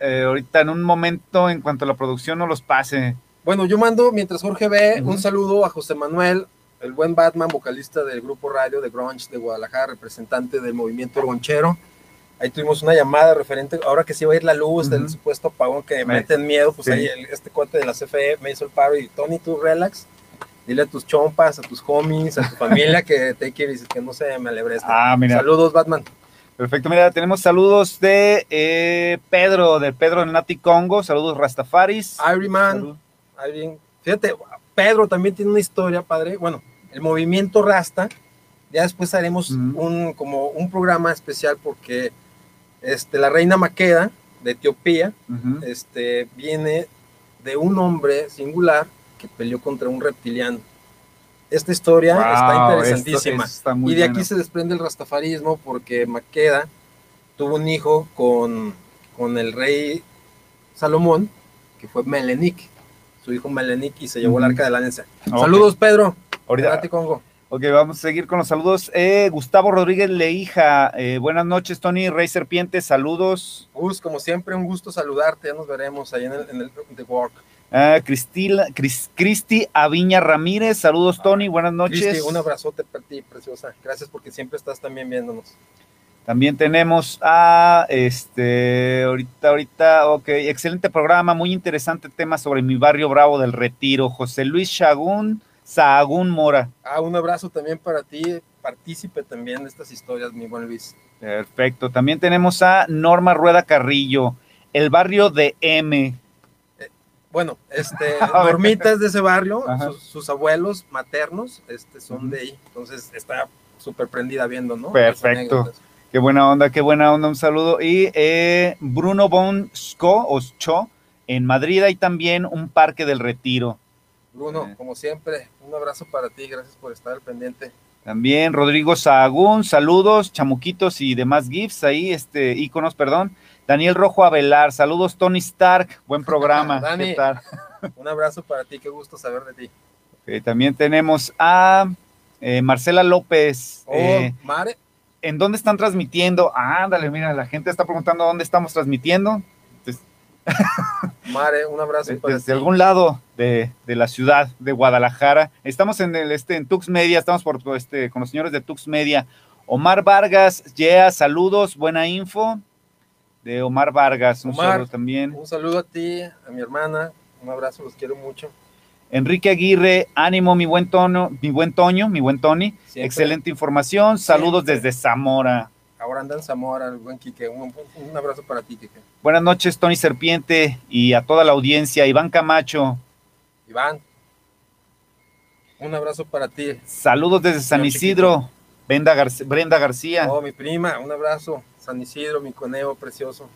eh, ahorita en un momento, en cuanto a la producción no los pase. Bueno, yo mando, mientras Jorge ve, Ujú. un saludo a José Manuel, el buen Batman, vocalista del grupo radio de Grunge de Guadalajara, representante del movimiento ronchero. Ahí tuvimos una llamada referente, ahora que se iba a ir la luz del Ujú. supuesto apagón que Me- meten miedo, pues sí. ahí el- este cuate de la CFE me hizo el paro y Tony, tú relax, dile a tus chompas, a tus homies, a tu familia que te que, que no se me alebre Ah, mira. Saludos, Batman. Perfecto, mira, tenemos saludos de eh, Pedro, de Pedro Nati Congo. Saludos Rastafaris. Irie Man, Salud. Fíjate, Pedro también tiene una historia, padre. Bueno, el movimiento Rasta, ya después haremos un, como un programa especial porque este, la reina Maqueda de Etiopía este, viene de un hombre singular que peleó contra un reptiliano. Esta historia está interesantísima. está y de bueno. aquí se desprende el rastafarismo porque Maqueda tuvo un hijo con, con el rey Salomón, que fue Melenik, su hijo Melenik, y se llevó el arca de la alianza. Saludos, Pedro. Ahorita, Congo. Ok, vamos a seguir con los saludos. Eh, Gustavo Rodríguez Leija, eh, buenas noches, Tony Rey Serpiente, saludos. Gus, como siempre, un gusto saludarte. Ya nos veremos ahí en el, en el The Work. Ah, Cris- Cristi Aviña Ramírez, saludos, Tony, buenas noches. Cristi, un abrazote para ti, preciosa. Gracias porque siempre estás también viéndonos. También tenemos a este, ahorita, ahorita, ok, excelente programa, muy interesante tema sobre mi barrio bravo del Retiro. José Luis Shagún, Sahagún Mora. Ah, un abrazo también para ti, partícipe también de estas historias, mi buen Luis. Perfecto. También tenemos a Norma Rueda Carrillo, el barrio de M. Bueno, este. Normita es de ese barrio, sus, sus abuelos maternos este, son de ahí, entonces está súper prendida viendo, ¿no? Perfecto. Qué buena onda, qué buena onda, un saludo. Y eh, Bruno Bon Sco, o en Madrid hay también un parque del retiro. Bruno, Eh. como siempre, un abrazo para ti, gracias por estar al pendiente. También Rodrigo Sahagún, saludos, chamuquitos y demás gifs ahí, este, íconos, perdón. Daniel Rojo Avelar, saludos Tony Stark, buen programa. Dani. ¿Qué tal? Un abrazo para ti, qué gusto saber de ti. También tenemos a eh, Marcela López. Oh, eh, Mare, ¿En dónde están transmitiendo? Ah, ándale, mira, la gente está preguntando dónde estamos transmitiendo. Entonces, Mare, un abrazo para desde ti. algún lado de, de la ciudad de Guadalajara. Estamos en el este en Tux Media, estamos por este con los señores de Tux Media. Omar Vargas, yeah, saludos, buena info de Omar Vargas, un Omar. saludo también. Un saludo a ti, a mi hermana, un abrazo, los quiero mucho. Enrique Aguirre, ánimo, mi buen tono, mi buen Toño, mi buen Tony. Siempre. Excelente información. Saludos Siempre. desde Zamora. Ahora anda en Zamora, el buen Quique. Un, un abrazo para ti, Quique. Buenas noches, Tony Serpiente, y a toda la audiencia. Iván Camacho, Iván, un abrazo para ti. saludos desde San Isidro. Brenda, Garc- Brenda García. Oh, mi prima, un abrazo. San Isidro, mi conejo precioso.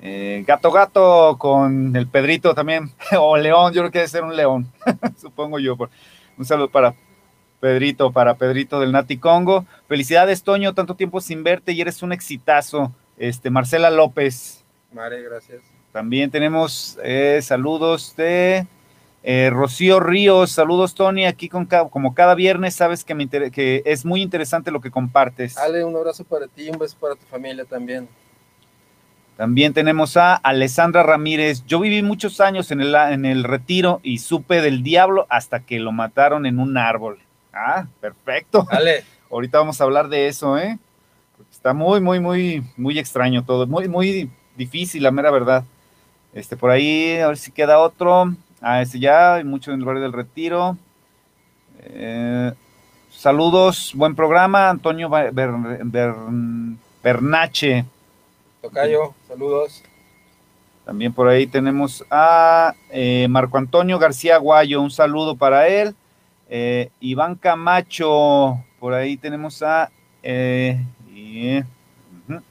Eh, gato Gato con el Pedrito también. o León, yo creo que debe ser un león. Supongo yo. Un saludo para Pedrito, para Pedrito del Nati Congo. Felicidades, Toño, tanto tiempo sin verte y eres un exitazo. Este, Marcela López. Mare, gracias. También tenemos eh, saludos de eh, Rocío Ríos. Saludos, Tony. Aquí con ca- como cada viernes, sabes que, me que es muy interesante lo que compartes. Ale, un abrazo para ti, un beso para tu familia también. También tenemos a Alessandra Ramírez. Yo viví muchos años en el, en el retiro y supe del diablo hasta que lo mataron en un árbol. Ah, perfecto. Dale. Ahorita vamos a hablar de eso, ¿eh? está muy, muy, muy, muy extraño todo, muy, muy difícil, la mera verdad. Este, por ahí, a ver si queda otro. Ah, ese ya, hay mucho en el barrio del retiro. Eh, saludos, buen programa, Antonio Bernache. Tocayo, saludos. También por ahí tenemos a eh, Marco Antonio García Guayo, un saludo para él. Eh, Iván Camacho, por ahí tenemos a...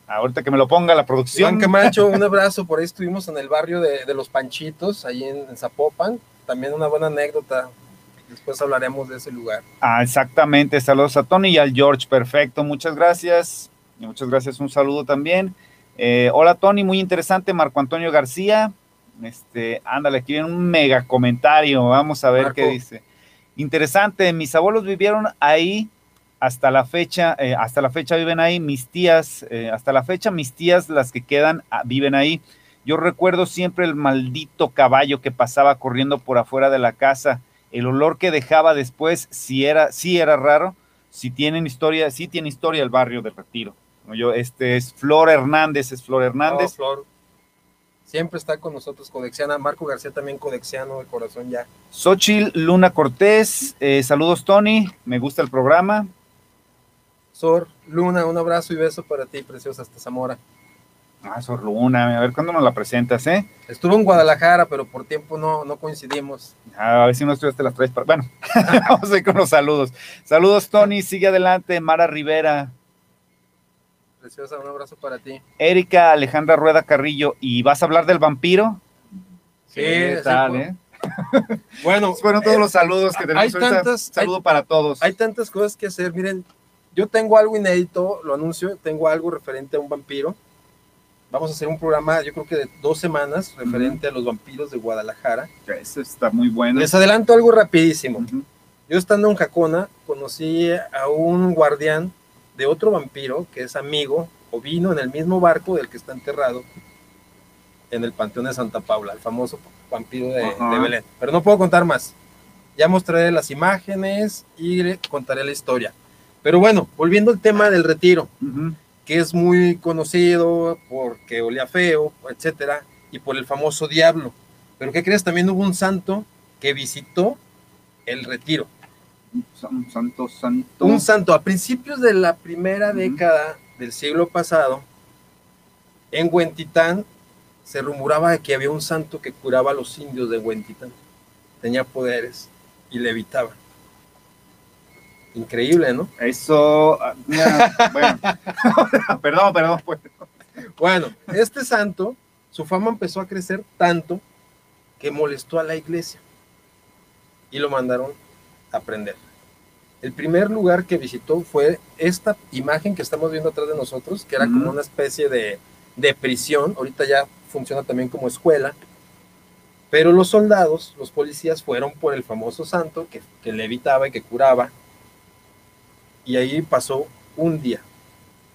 ahorita que me lo ponga la producción. Iván Camacho, un abrazo, por ahí estuvimos en el barrio de, Los Panchitos, ahí en, Zapopan. También una buena anécdota, después hablaremos de ese lugar. Ah, exactamente, saludos a Tony y al George, perfecto, muchas gracias. Muchas gracias, un saludo también. Eh, hola Tony, muy interesante, Marco Antonio García. Este, ándale, aquí viene un mega comentario, vamos a ver qué dice. Interesante, mis abuelos vivieron ahí hasta la fecha, eh, hasta la fecha viven ahí, mis tías, eh, hasta la fecha mis tías, las que quedan, ah, viven ahí. Yo recuerdo siempre el maldito caballo que pasaba corriendo por afuera de la casa, el olor que dejaba después, si era, sí era raro, si tienen historia, sí tiene historia el barrio de Retiro. Yo, este es Flor Hernández, es Flor Hernández. Flor. Siempre está con nosotros Codexiana. Marco García también Codexiano de corazón ya. Xochil Luna Cortés, eh, saludos Tony, me gusta el programa. Sor Luna, un abrazo y beso para ti, preciosa, hasta Zamora. Ah, Sor Luna, a ver cuándo nos la presentas, ¿eh? Estuvo en Guadalajara, pero por tiempo no, no coincidimos. a ver si no estuviste las tres. Bueno, vamos a ir con los saludos. Saludos, Tony, sigue adelante. Mara Rivera, Preciosa, un abrazo para ti. Erika Alejandra Rueda Carrillo, ¿y vas a hablar del vampiro? Sí, tal, eh? Bueno, fueron todos los saludos que tenemos. Hay tantas, saludo para todos. Hay tantas cosas que hacer. Miren, yo tengo algo inédito, lo anuncio, tengo algo referente a un vampiro. Vamos a hacer un programa, yo creo que de dos semanas, referente a los vampiros de Guadalajara. Eso está muy bueno. Les adelanto algo rapidísimo. Yo estando en Jacona, conocí a un guardián de otro vampiro que es amigo o vino en el mismo barco del que está enterrado en el Panteón de Santa Paula, el famoso vampiro de, Belén. Pero no puedo contar más. Ya mostraré las imágenes y contaré la historia. Pero bueno, volviendo al tema del retiro, que es muy conocido porque olía feo, etcétera, y por el famoso diablo. Pero ¿qué crees? También hubo un santo que visitó el retiro un santo santo. Un santo. A principios de la primera década del siglo pasado, en Huentitán se rumoraba que había un santo que curaba a los indios de Huentitán. Tenía poderes y levitaba. Increíble, ¿no? Eso, ah, bueno, perdón, perdón. Pues. Bueno, este santo, su fama empezó a crecer tanto que molestó a la iglesia y lo mandaron aprender. El primer lugar que visitó fue esta imagen que estamos viendo atrás de nosotros, que era como una especie de, prisión, ahorita ya funciona también como escuela, pero los soldados, los policías fueron por el famoso santo que, que levitaba y que curaba, y ahí pasó un día,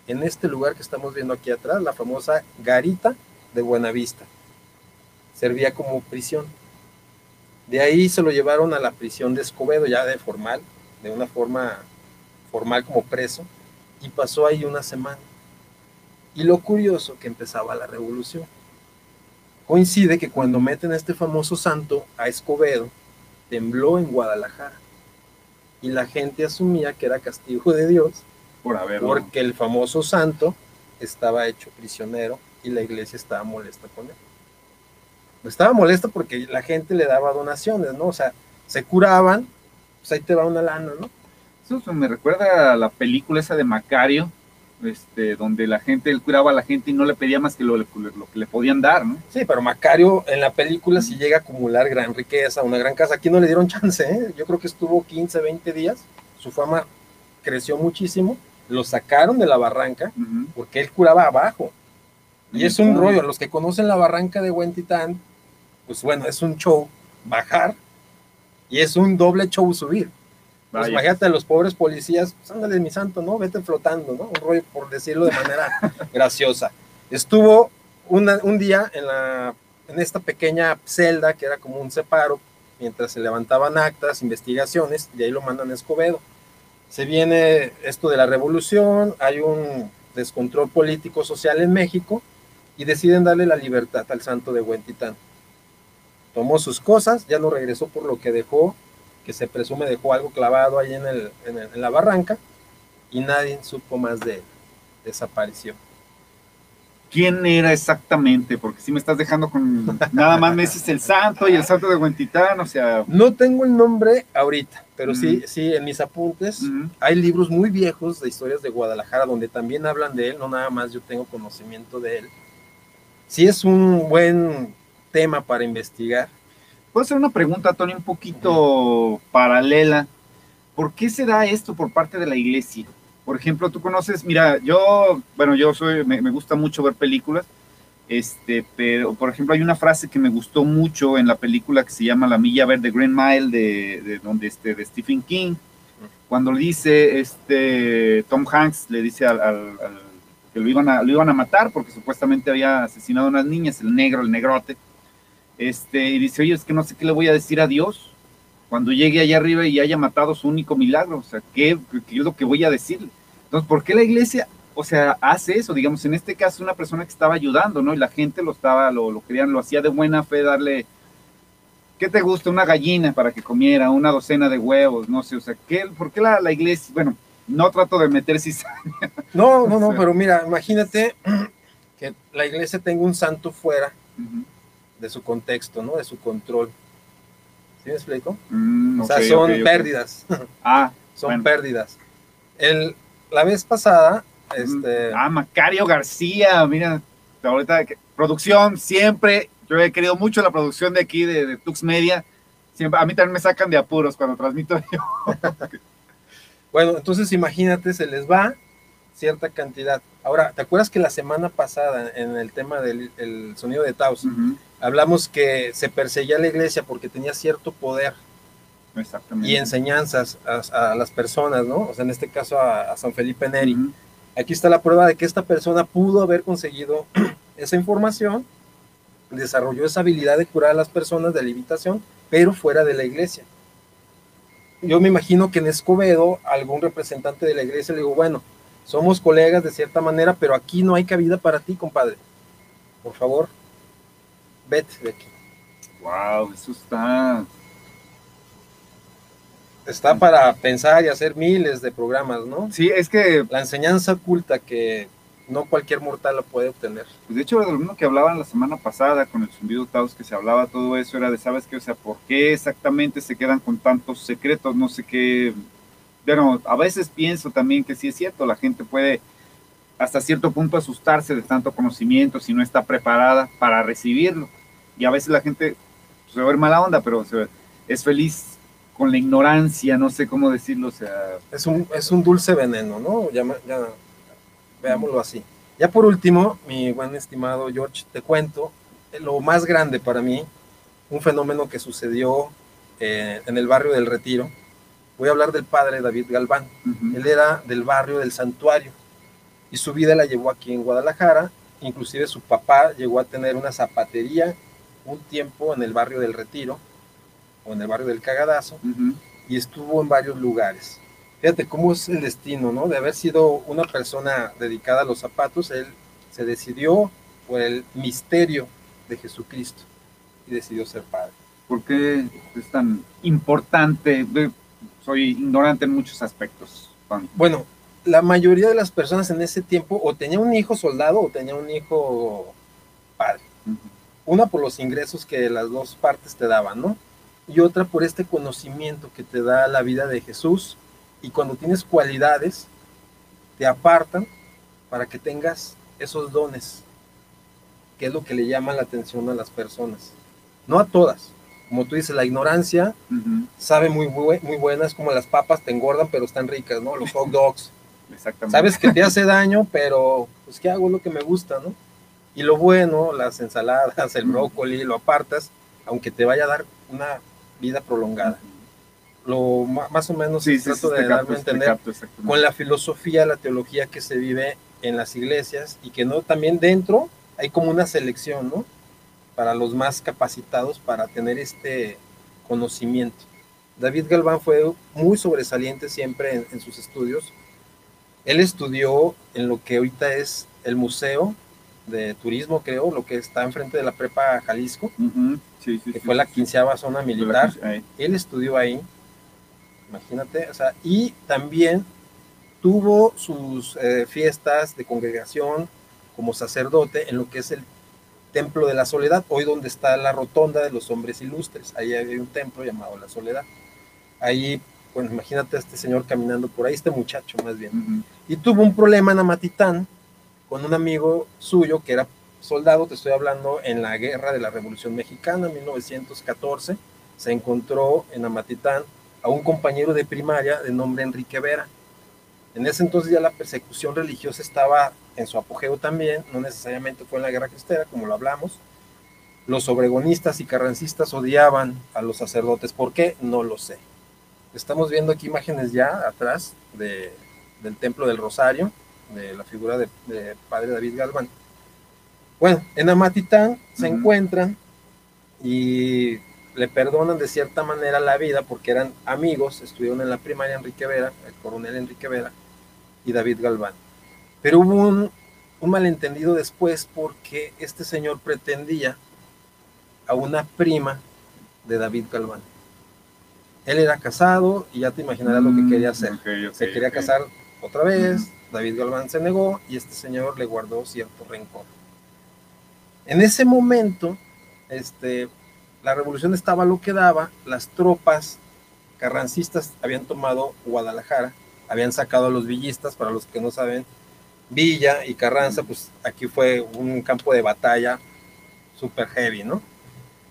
en este lugar que estamos viendo aquí atrás, la famosa garita de Buenavista. Servía como prisión. De ahí se lo llevaron a la prisión de Escobedo, ya de formal, de una forma formal como preso, y pasó ahí una semana. Y lo curioso que empezaba la revolución. Coincide que cuando meten a este famoso santo a Escobedo, tembló en Guadalajara. Y la gente asumía que era castigo de Dios por haberlo. porque el famoso santo estaba hecho prisionero y la iglesia estaba molesta con él estaba molesta porque la gente le daba donaciones, ¿no? O sea, se curaban, pues ahí te va una lana, ¿no? Eso me recuerda a la película esa de Macario, este, donde la gente, él curaba a la gente y no le pedía más que lo, que le podían dar, ¿no? Sí, pero Macario en la película sí llega a acumular gran riqueza, una gran casa. Aquí no le dieron chance, ¿eh? Yo creo que estuvo 15, 20 días, su fama creció muchísimo, lo sacaron de la barranca porque él curaba abajo. Y es un rollo, los que conocen la barranca de Huentitán, pues bueno, es un show bajar y es un doble show subir. Pues imagínate a los pobres policías, pues ándale mi santo, ¿no? Vete flotando, ¿no? Un rollo, por decirlo de manera graciosa. Estuvo un día en, la, en esta pequeña celda que era como un separo, mientras se levantaban actas, investigaciones, y ahí lo mandan a Escobedo. Se viene esto de la revolución, hay un descontrol político social en México y deciden darle la libertad al santo de Huentitán. Tomó sus cosas, ya no regresó por lo que dejó, que se presume dejó algo clavado ahí en, el, en, la barranca y nadie supo más de él. Desapareció. ¿Quién era exactamente? Porque si me estás dejando con nada más me dices el santo y el santo de Huentitán, o sea. No tengo el nombre ahorita, pero sí, sí, en mis apuntes hay libros muy viejos de historias de Guadalajara donde también hablan de él, no nada más yo tengo conocimiento de él. Sí es un buen tema para investigar. Puedo hacer una pregunta, Tony, un poquito paralela. ¿Por qué se da esto por parte de la iglesia? Por ejemplo, tú conoces, mira, yo, bueno, yo soy, me, gusta mucho ver películas, este, pero por ejemplo hay una frase que me gustó mucho en la película que se llama La Milla Verde, Green Mile, de, de, donde, este, de Stephen King, cuando dice, este, Tom Hanks le dice al, que lo iban, a, lo iban a matar porque supuestamente había asesinado a unas niñas, el negro, el negrote, este, y dice, oye, es que no sé qué le voy a decir a Dios cuando llegue allá arriba y haya matado su único milagro, o sea, ¿qué, qué es lo que voy a decirle? Entonces, ¿por qué la iglesia, o sea, hace eso? Digamos, en este caso, una persona que estaba ayudando, ¿no? Y la gente lo estaba, lo, lo querían, lo hacía de buena fe, darle, ¿qué te gusta? Una gallina para que comiera, una docena de huevos, no sé, o sea, ¿qué, ¿por qué la, la iglesia, bueno, no trato de meter cizaña. No, no, no, pero mira, imagínate que la iglesia tenga un santo fuera de su contexto, ¿no? De su control. ¿Sí me explico? Mm, o sea, son pérdidas. Ah, son pérdidas. El, la vez pasada, este... Ah, Macario García, mira, ahorita, producción, siempre, yo he querido mucho la producción de aquí, de, Tux Media, siempre, a mí también me sacan de apuros cuando transmito yo. bueno, entonces imagínate, se les va cierta cantidad. Ahora, ¿te acuerdas que la semana pasada, en el tema del sonido de Taos, hablamos que se perseguía la iglesia porque tenía cierto poder? y enseñanzas a, las personas, ¿no? O sea, en este caso a, San Felipe Neri. Aquí está la prueba de que esta persona pudo haber conseguido esa información, desarrolló esa habilidad de curar a las personas de la pero fuera de la iglesia. Yo me imagino que en Escobedo, algún representante de la iglesia le digo, bueno, somos colegas de cierta manera, pero aquí no hay cabida para ti, compadre. Por favor, vete de aquí. Wow, eso está está para pensar y hacer miles de programas, ¿no? Sí, es que... La enseñanza oculta que no cualquier mortal la puede obtener. Pues de hecho, lo mismo que hablaban la semana pasada con el zumbido Taos, que se hablaba todo eso, era de, ¿sabes qué? O sea, ¿por qué exactamente se quedan con tantos secretos? No sé qué. Bueno, a veces pienso también que sí es cierto, la gente puede hasta cierto punto asustarse de tanto conocimiento si no está preparada para recibirlo. Y a veces la gente pues, se ve mala onda, pero es feliz con la ignorancia, no sé cómo decirlo, o sea... Es un, es un dulce veneno, ¿no? Ya, ya, veámoslo así. Ya por último, mi buen estimado George, te cuento lo más grande para mí, un fenómeno que sucedió eh, en el barrio del Retiro. Voy a hablar del padre David Galván. Él era del barrio del Santuario y su vida la llevó aquí en Guadalajara. Inclusive su papá llegó a tener una zapatería un tiempo en el barrio del Retiro en el barrio del Cagadazo, y estuvo en varios lugares. Fíjate cómo es el destino, ¿no? De haber sido una persona dedicada a los zapatos, él se decidió por el misterio de Jesucristo y decidió ser padre. ¿Por qué es tan importante? Soy ignorante en muchos aspectos. Bueno, la mayoría de las personas en ese tiempo o tenía un hijo soldado o tenía un hijo padre. Una por los ingresos que las dos partes te daban, ¿no? y otra por este conocimiento que te da la vida de Jesús. Y cuando tienes cualidades, te apartan para que tengas esos dones, que es lo que le llama la atención a las personas. No a todas. Como tú dices, la ignorancia sabe muy, muy, muy buena, es como las papas te engordan, pero están ricas, ¿no? Los hot dogs. Exactamente. Sabes que te hace daño, pero pues ¿qué hago? Lo que me gusta, ¿no? Y lo bueno, las ensaladas, el brócoli, lo apartas, aunque te vaya a dar una vida prolongada. Lo más o menos sí, trato de darme a entender con la filosofía, la teología que se vive en las iglesias y que no también dentro hay como una selección, ¿no? Para los más capacitados para tener este conocimiento. David Galván fue muy sobresaliente siempre en, sus estudios. Él estudió en lo que ahorita es el Museo de Turismo, creo, lo que está enfrente de la Prepa Jalisco, que fue la quinceava zona militar. Él estudió ahí, imagínate, o sea, y también tuvo sus eh, fiestas de congregación como sacerdote en lo que es el Templo de la Soledad, hoy donde está la rotonda de los hombres ilustres. Ahí hay un templo llamado La Soledad. Ahí, bueno, imagínate a este señor caminando por ahí, este muchacho más bien. Y tuvo un problema en Amatitán con un amigo suyo que era soldado, te estoy hablando, en la guerra de la Revolución Mexicana, en 1914. Se encontró en Amatitán a un compañero de primaria de nombre Enrique Vera. En ese entonces ya la persecución religiosa estaba en su apogeo también, no necesariamente fue en la guerra cristera, como lo hablamos. Los obregonistas y carrancistas odiaban a los sacerdotes. ¿Por qué? No lo sé. Estamos viendo aquí imágenes ya atrás de, del Templo del Rosario, de la figura de, Padre David Galván. Bueno, en Amatitán se encuentran y le perdonan de cierta manera la vida porque eran amigos, estuvieron en la primaria Enrique Vera, el coronel Enrique Vera y David Galván. Pero hubo un, malentendido después porque este señor pretendía a una prima de David Galván. Él era casado y ya te imaginarás lo que mm, quería hacer. se quería casar otra vez, David Galván se negó y este señor le guardó cierto rencor. En ese momento, este, la revolución estaba lo que daba, las tropas carrancistas habían tomado Guadalajara, habían sacado a los villistas, para los que no saben, Villa y Carranza, pues aquí fue un campo de batalla super heavy, ¿no?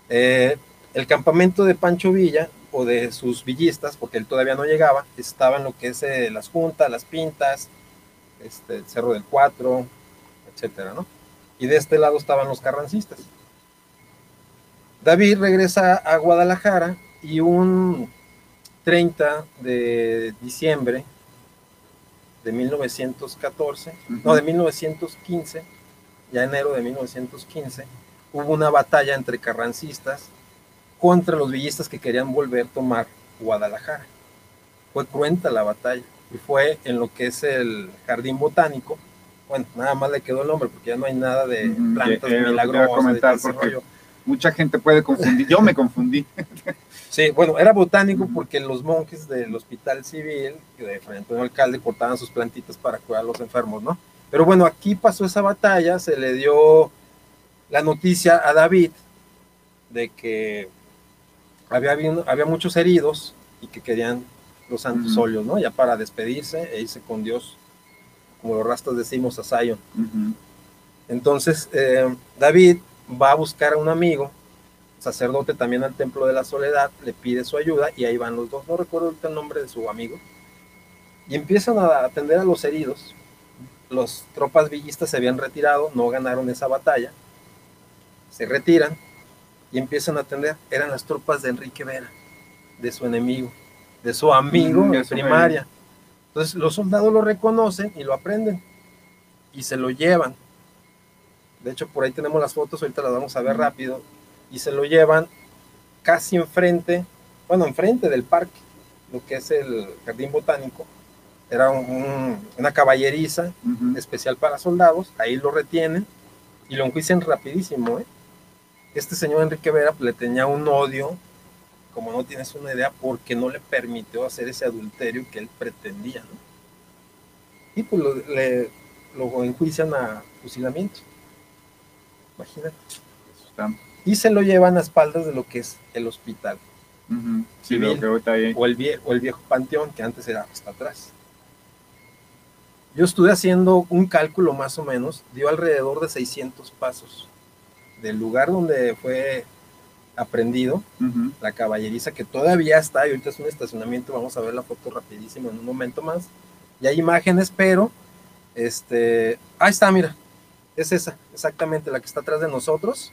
Eh, el campamento de Pancho Villa o de sus villistas, porque él todavía no llegaba, estaba en lo que es eh, las juntas, las pintas, este, el Cerro del Cuatro, etcétera, ¿no? Y de este lado estaban los carrancistas. David regresa a Guadalajara y un 30 de diciembre de 1914, no, de 1915, ya enero de 1915, hubo una batalla entre carrancistas contra los villistas que querían volver a tomar Guadalajara. Fue cruenta la batalla y fue en lo que es el jardín botánico. Bueno, nada más le quedó el nombre porque ya no hay nada de plantas milagrosas. Mucha gente puede confundir, yo me confundí. Sí, bueno, era botánico porque los monjes del hospital civil, de Fray Antonio Alcalde, cortaban sus plantitas para cuidar a los enfermos, ¿no? Pero bueno, aquí pasó esa batalla, se le dio la noticia a David de que había, había muchos heridos y que querían los santos óleos, ¿no? Ya para despedirse e irse con Dios, como los rastros decimos a Zion. Entonces, eh, David va a buscar a un amigo sacerdote también al Templo de la Soledad, le pide su ayuda y ahí van los dos, no recuerdo el nombre de su amigo, y empiezan a atender a los heridos. Los tropas villistas se habían retirado, no ganaron esa batalla, se retiran y empiezan a atender. Eran las tropas de Enrique Vera, de su enemigo, de su amigo en primaria. Entonces los soldados lo reconocen y lo aprenden y se lo llevan. De hecho, por ahí tenemos las fotos, ahorita las vamos a ver rápido y se lo llevan casi enfrente, bueno, enfrente del parque, lo que es el jardín botánico. Era una caballeriza especial para soldados, ahí lo retienen y lo enjuician rapidísimo. ¿eh? Este señor Enrique Vera pues, le tenía un odio, como no tienes una idea, porque no le permitió hacer ese adulterio que él pretendía. Y pues lo, le, lo enjuician a fusilamiento. Imagínate. Está y se lo llevan a espaldas de lo que es el hospital. O, el viejo, el viejo panteón que antes era hasta atrás. Yo estuve haciendo un cálculo más o menos, dio alrededor de 600 pasos del lugar donde fue aprendido, la caballeriza que todavía está, y ahorita es un estacionamiento, vamos a ver la foto rapidísimo en un momento más. Y hay imágenes, pero, este, ahí está, mira, es esa, exactamente la que está atrás de nosotros.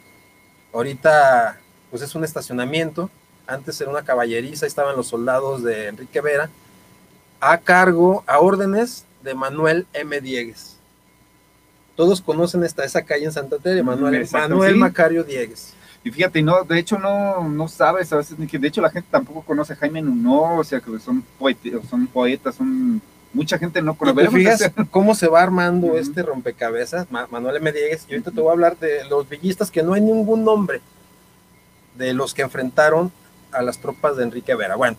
Ahorita, pues es un estacionamiento. Antes era una caballeriza, estaban los soldados de Enrique Vera, a cargo, a órdenes de Manuel M. Diegues. Todos conocen esta, esa calle en Santa Teresa, Manuel, Manuel Macario Diegues. Y fíjate, no, de hecho no, no sabes a veces, de hecho la gente tampoco conoce a Jaime Nuno, o sea, que son, son poetas, son mucha gente no conoce. ¿Te fijas cómo se va armando este rompecabezas? Manuel M. Diegues, y ahorita te voy a hablar de los villistas que no hay ningún nombre de los que enfrentaron a las tropas de Enrique Vera. Bueno,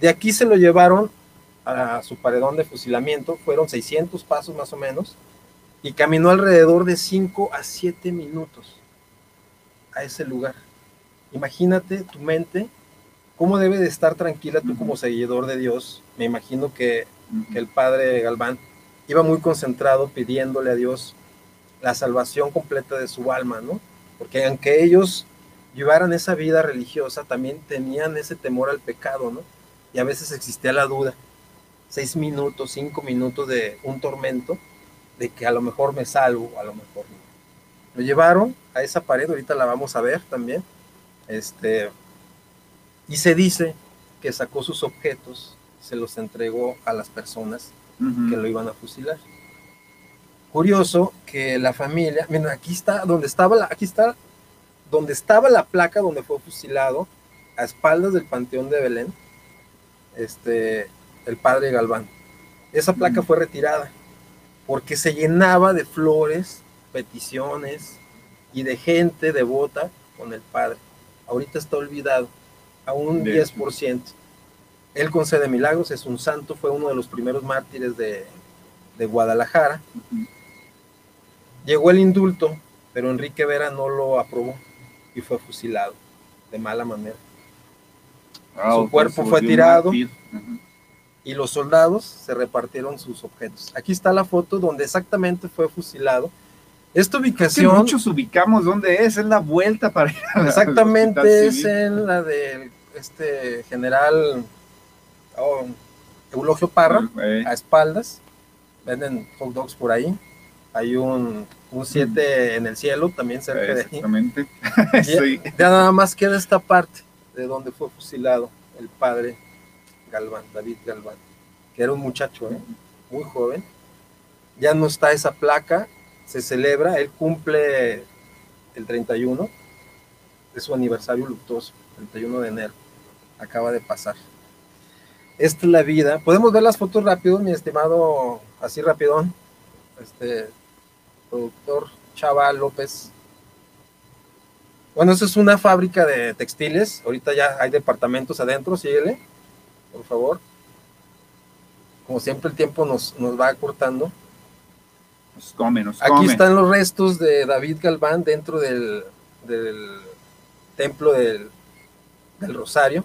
de aquí se lo llevaron a su paredón de fusilamiento, fueron 600 pasos más o menos, y caminó alrededor de 5 a 7 minutos a ese lugar. Imagínate tu mente, cómo debe de estar tranquila tú como seguidor de Dios. Me imagino que, que el padre Galván iba muy concentrado pidiéndole a Dios la salvación completa de su alma, ¿no? Porque aunque ellos llevaran esa vida religiosa, también tenían ese temor al pecado, ¿no? Y a veces existía la duda, seis minutos, cinco minutos de un tormento, de que a lo mejor me salvo, a lo mejor no. Lo llevaron a esa pared, ahorita la vamos a ver también. Este, y se dice que sacó sus objetos, se los entregó a las personas que lo iban a fusilar. Curioso que la familia, miren, aquí está donde estaba la, aquí está donde estaba la placa donde fue fusilado, a espaldas del Panteón de Belén, este, el padre Galván. Esa placa fue retirada porque se llenaba de flores peticiones y de gente devota con el Padre. Ahorita está olvidado a un 10%. Él concede milagros, es un santo, fue uno de los primeros mártires de, Guadalajara. Llegó el indulto, pero Enrique Vera no lo aprobó y fue fusilado de mala manera. Ah, Su cuerpo fue tirado y los soldados se repartieron sus objetos. Aquí está la foto donde exactamente fue fusilado esta ubicación. muchos ubicamos dónde es, es la vuelta para ir a Exactamente, es en la de este general oh, Eulogio Parra, a espaldas. Venden hot dogs por ahí. Hay un 7 en el cielo también cerca de ahí. Exactamente. Ya, nada más queda esta parte de donde fue fusilado el padre Galván, David Galván, que era un muchacho ¿eh? muy joven. Ya no está esa placa, se celebra, él cumple el 31, es su aniversario luctuoso, 31 de enero, acaba de pasar. Esta es la vida. Podemos ver las fotos rápido, mi estimado, así rapidón, este productor Chava López. Bueno, eso es una fábrica de textiles. Ahorita ya hay departamentos adentro, síguele, por favor. Como siempre el tiempo nos, nos va cortando. Aquí están los restos de David Galván dentro del, templo del, Rosario.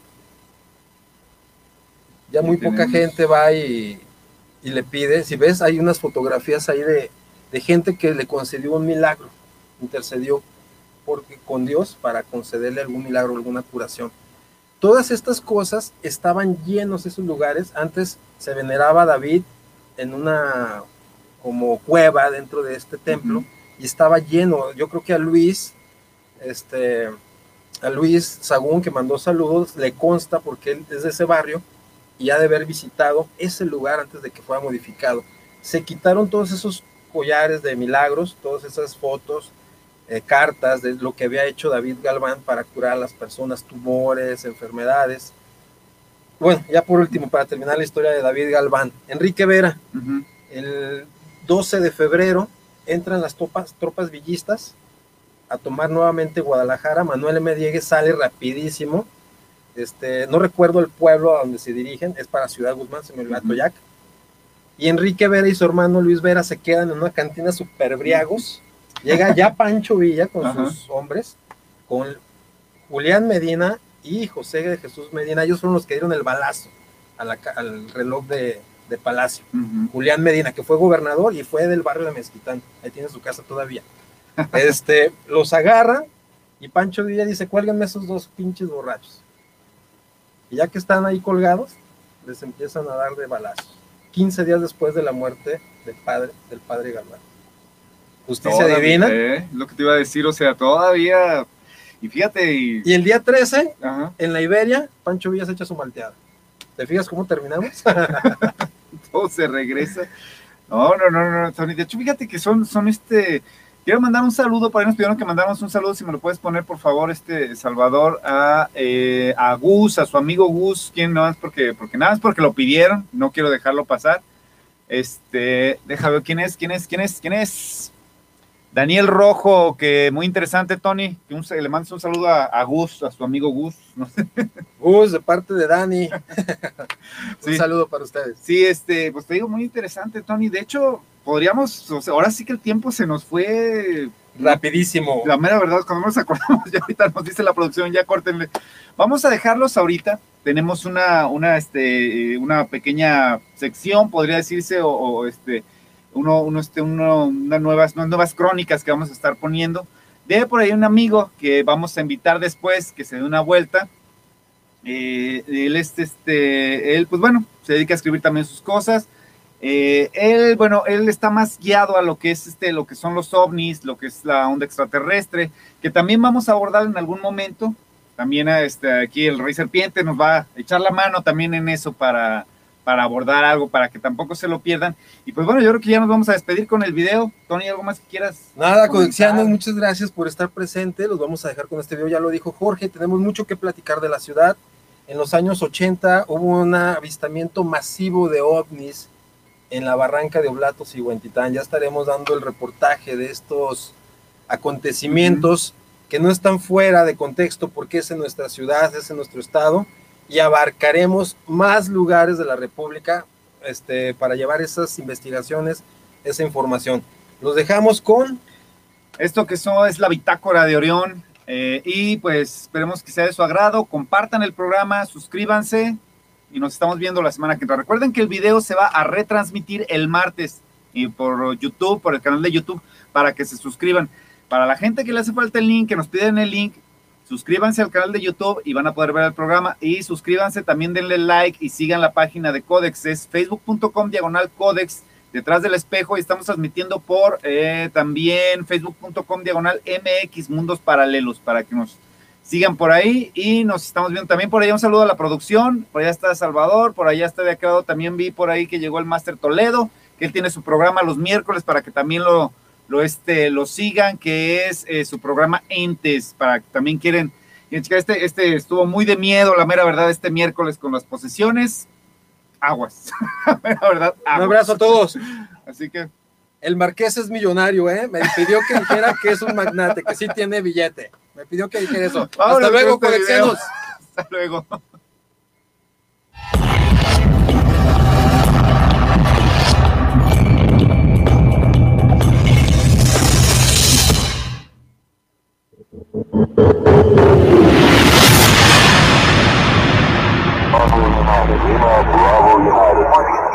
Ya muy poca gente va y, le pide. Si ves, hay unas fotografías ahí de, gente que le concedió un milagro, intercedió porque, con Dios para concederle algún milagro, alguna curación. Todas estas cosas estaban llenos esos lugares. Antes se veneraba a David en una como cueva dentro de este templo y estaba lleno. Yo creo que a Luis, este, a Luis Sagún que mandó saludos, le consta porque él es de ese barrio y ha de haber visitado ese lugar antes de que fuera modificado. Se quitaron todos esos collares de milagros, todas esas fotos, eh, cartas de lo que había hecho David Galván para curar a las personas, tumores, enfermedades. Bueno, ya por último, para terminar la historia de David Galván, Enrique Vera, el 12 de febrero entran las tropas, tropas villistas a tomar nuevamente Guadalajara. Manuel M. Diegues sale rapidísimo. Este, no recuerdo el pueblo a donde se dirigen, es para Ciudad Guzmán, se me olvidó Toyac. Y Enrique Vera y su hermano Luis Vera se quedan en una cantina super briagos. Llega ya Pancho Villa con sus hombres, con Julián Medina y José de Jesús Medina. Ellos fueron los que dieron el balazo al reloj de, de Palacio, Julián Medina, que fue gobernador y fue del barrio de Mezquitán, ahí tiene su casa todavía. este, los agarra y Pancho Villa dice, cuélguenme esos dos pinches borrachos. Y ya que están ahí colgados, les empiezan a dar de balazos. 15 días después de la muerte del padre, del padre Galván. Justicia divina. Eh, lo que te iba a decir, o sea, todavía. Y fíjate. Y, el día 13, en la Iberia, Pancho Villa se echa su malteada. ¿Te fijas cómo terminamos? Todo se regresa. No, no, no, no, Tony. De hecho, fíjate que son, son este, Quiero mandar un saludo, por ahí nos pidieron que mandáramos un saludo, si me lo puedes poner, por favor, este Salvador, a, eh, a Gus, a su amigo Gus, quien no es porque, porque nada es porque lo pidieron, no quiero dejarlo pasar. Este, déjame ver quién es, quién es, quién es, quién es. Daniel Rojo, que muy interesante, Tony. Que un, le mandas un saludo a, Gus, a su amigo Gus. Gus, de parte de Dani. un saludo para ustedes. Sí, este, pues te digo, muy interesante, Tony. De hecho, podríamos, o sea, ahora sí que el tiempo se nos fue rapidísimo. La mera verdad, cuando nos acordamos, ya ahorita nos dice la producción, ya córtenle. Vamos a dejarlos ahorita. Tenemos una, una, este, una pequeña sección, podría decirse, o, este, uno, uno, este, uno, unas nuevas, unas nuevas crónicas que vamos a estar poniendo. De por ahí un amigo que vamos a invitar después, que se dé una vuelta. Eh, él, este, este, él, pues bueno, se dedica a escribir también sus cosas eh, él, bueno, él está más guiado a lo que es este, lo que son los ovnis, lo que es la onda extraterrestre, que también vamos a abordar en algún momento. También este, aquí el Rey Serpiente nos va a echar la mano también en eso para, para abordar algo, para que tampoco se lo pierdan. Y pues bueno, yo creo que ya nos vamos a despedir con el video. Tony, ¿algo más que quieras? Nada, Codexianos, muchas gracias por estar presente. Los vamos a dejar con este video, ya lo dijo Jorge, tenemos mucho que platicar de la ciudad. En los años 80 hubo un avistamiento masivo de ovnis en la barranca de Oblatos y Huentitán. Ya estaremos dando el reportaje de estos acontecimientos que no están fuera de contexto porque es en nuestra ciudad, es en nuestro estado y abarcaremos más lugares de la República este, para llevar esas investigaciones, esa información. Los dejamos con esto que eso es la bitácora de Orión eh, y pues esperemos que sea de su agrado, compartan el programa, suscríbanse y nos estamos viendo la semana que entra. Recuerden que el video se va a retransmitir el martes y por YouTube, por el canal de YouTube, para que se suscriban. Para la gente que le hace falta el link, que nos piden el link, suscríbanse al canal de YouTube y van a poder ver el programa. Y suscríbanse, también denle like y sigan la página de Codex. Es facebook.com diagonal Codex detrás del espejo y estamos transmitiendo por eh, también facebook.com diagonal MX Mundos Paralelos para que nos sigan por ahí y nos estamos viendo también por allá un saludo a la producción, por allá está Salvador, por allá está de acá también vi por ahí que llegó el Máster Toledo, que él tiene su programa los miércoles para que también lo, lo, este, lo sigan, que es eh, su programa Entes, para que también quieren, este, este estuvo muy de miedo, la mera verdad, este miércoles con las posesiones, aguas, la verdad, Un abrazo a todos. Así que... El marqués es millonario, ¿eh? Me pidió que dijera que es un magnate, que sí tiene billete. Me pidió que dijera eso. Hasta luego, este coleccionos. Hasta luego. Bravo United.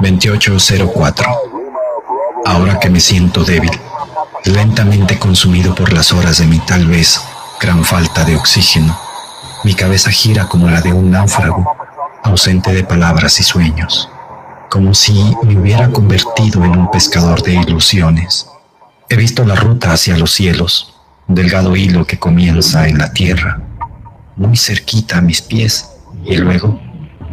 2804. Ahora que me siento débil, lentamente consumido por las horas de mi tal vez gran falta de oxígeno, mi cabeza gira como la de un náufrago, ausente de palabras y sueños, como si me hubiera convertido en un pescador de ilusiones. He visto la ruta hacia los cielos, delgado hilo que comienza en la tierra, muy cerquita a mis pies, y luego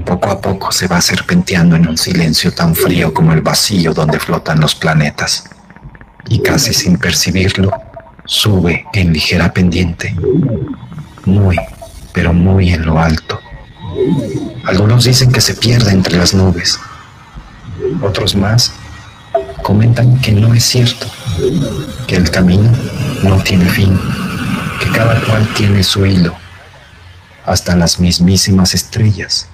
poco a poco se va serpenteando en un silencio tan frío como el vacío donde flotan los planetas. Y casi sin percibirlo, sube en ligera pendiente, muy, pero muy en lo alto. Algunos dicen que se pierde entre las nubes. Otros más comentan que no es cierto, que el camino no tiene fin, que cada cual tiene su hilo, hasta las mismísimas estrellas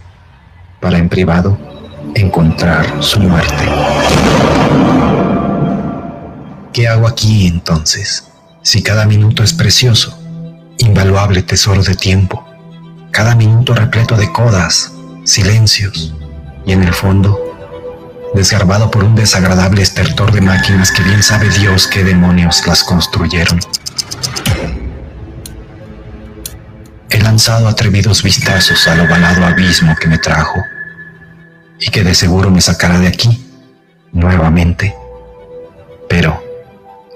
para en privado encontrar su muerte. ¿Qué hago aquí entonces? Si cada minuto es precioso, invaluable tesoro de tiempo, cada minuto repleto de codas, silencios y en el fondo, desgarbado por un desagradable estertor de máquinas que bien sabe Dios qué demonios las construyeron. He lanzado atrevidos vistazos al ovalado abismo que me trajo y que de seguro me sacará de aquí nuevamente. Pero,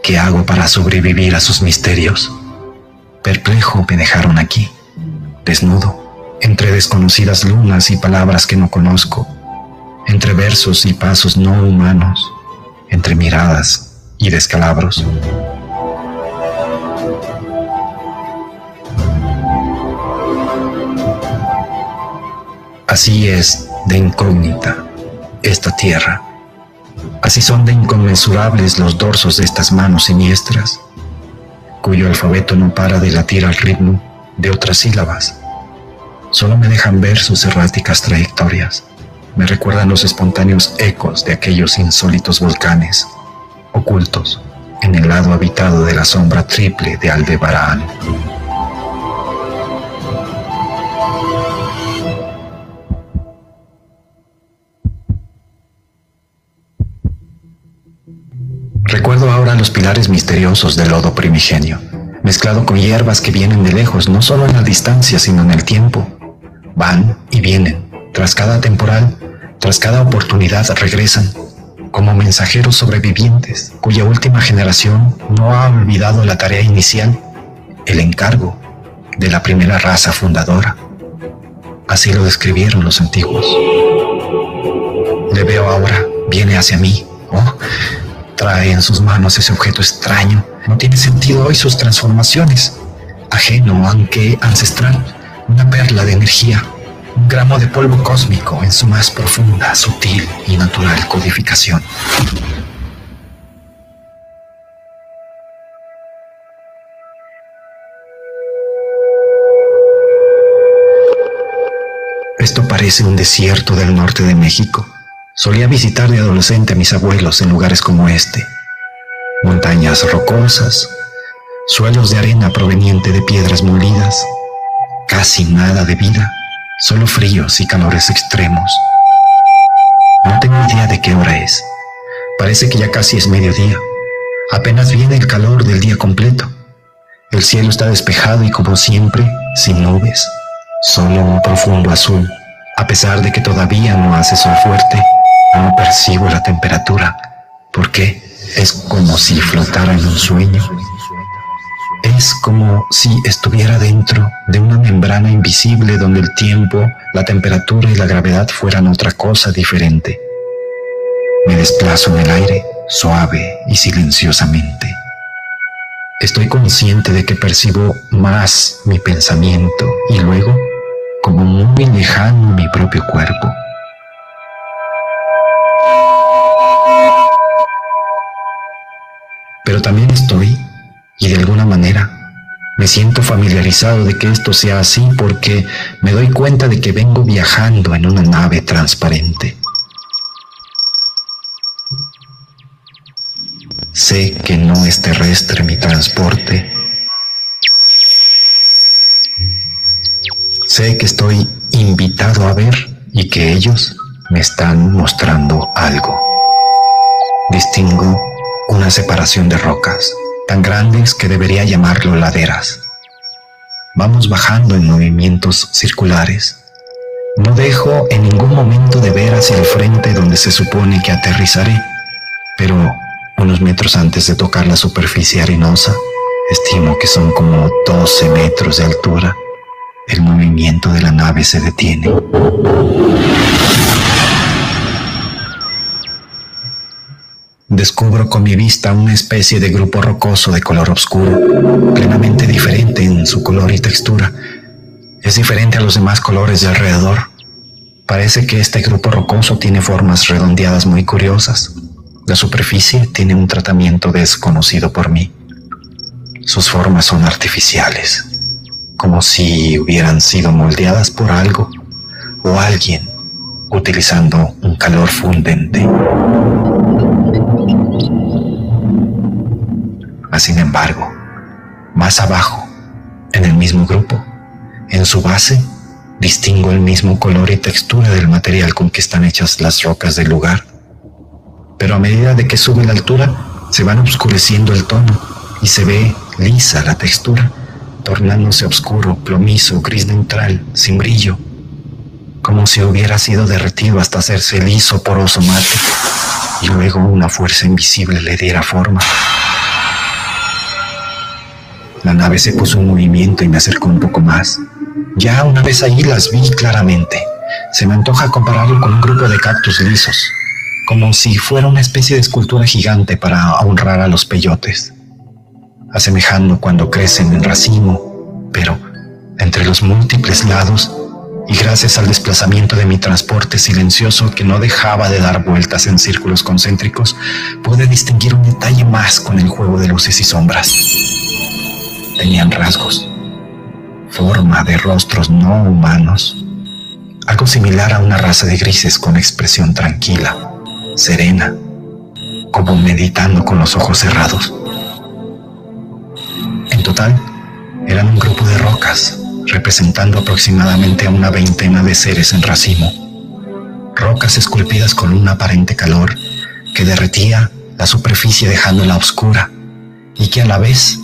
¿qué hago para sobrevivir a sus misterios? Perplejo me dejaron aquí, desnudo, entre desconocidas lunas y palabras que no conozco, entre versos y pasos no humanos, entre miradas y descalabros. Así es de incógnita esta tierra. Así son de inconmensurables los dorsos de estas manos siniestras, cuyo alfabeto no para de latir al ritmo de otras sílabas. Solo me dejan ver sus erráticas trayectorias. Me recuerdan los espontáneos ecos de aquellos insólitos volcanes, ocultos en el lado habitado de la sombra triple de Aldebarán. Recuerdo ahora los pilares misteriosos del lodo primigenio, mezclado con hierbas que vienen de lejos, no solo en la distancia, sino en el tiempo. Van y vienen, tras cada temporal, tras cada oportunidad regresan, como mensajeros sobrevivientes, cuya última generación no ha olvidado la tarea inicial, el encargo de la primera raza fundadora. Así lo describieron los antiguos. Le veo ahora, viene hacia mí. Oh, trae en sus manos ese objeto extraño. No tiene sentido hoy sus transformaciones. Ajeno, aunque ancestral, una perla de energía, un gramo de polvo cósmico en su más profunda, sutil y natural codificación. Esto parece un desierto del norte de México Solía visitar de adolescente a mis abuelos en lugares como este. Montañas rocosas, suelos de arena proveniente de piedras molidas, casi nada de vida, solo fríos y calores extremos. No tengo idea de qué hora es. Parece que ya casi es mediodía. Apenas viene el calor del día completo. El cielo está despejado y como siempre, sin nubes, solo un profundo azul, a pesar de que todavía no hace sol fuerte no percibo la temperatura porque es como si flotara en un sueño. Es como si estuviera dentro de una membrana invisible donde el tiempo, la temperatura y la gravedad fueran otra cosa diferente. Me desplazo en el aire, suave y silenciosamente. Estoy consciente de que percibo más mi pensamiento y luego, como muy lejano mi propio cuerpo, pero también estoy, y de alguna manera, me siento familiarizado de que esto sea así porque me doy cuenta de que vengo viajando en una nave transparente. Sé que no es terrestre mi transporte. Sé que estoy invitado a ver y que ellos me están mostrando algo. Distingo una separación de rocas, tan grandes que debería llamarlo laderas. Vamos bajando en movimientos circulares. No dejo en ningún momento de ver hacia el frente donde se supone que aterrizaré, pero unos metros antes de tocar la superficie arenosa, estimo que son como 12 metros de altura, el movimiento de la nave se detiene. Descubro con mi vista una especie de grupo rocoso de color oscuro, plenamente diferente en su color y textura. Es diferente a los demás colores de alrededor. Parece que este grupo rocoso tiene formas redondeadas muy curiosas. La superficie tiene un tratamiento desconocido por mí. Sus formas son artificiales, como si hubieran sido moldeadas por algo o alguien utilizando un calor fundente. Sin embargo, más abajo, en el mismo grupo, en su base, distingo el mismo color y textura del material con que están hechas las rocas del lugar. Pero a medida de que sube la altura, se van oscureciendo el tono y se ve lisa la textura, tornándose oscuro, plomizo, gris neutral, sin brillo, como si hubiera sido derretido hasta hacerse liso, poroso mate, y luego una fuerza invisible le diera forma. La nave se puso en movimiento y me acercó un poco más. Ya una vez ahí las vi claramente. Se me antoja compararlo con un grupo de cactus lisos, como si fuera una especie de escultura gigante para honrar a los peyotes, asemejando cuando crecen en racimo, pero entre los múltiples lados y gracias al desplazamiento de mi transporte silencioso que no dejaba de dar vueltas en círculos concéntricos, pude distinguir un detalle más con el juego de luces y sombras. Tenían rasgos, forma de rostros no humanos, algo similar a una raza de grises con expresión tranquila, serena, como meditando con los ojos cerrados. En total, eran un grupo de rocas, representando aproximadamente a una veintena de seres en racimo. Rocas esculpidas con un aparente calor que derretía la superficie dejándola oscura y que a la vez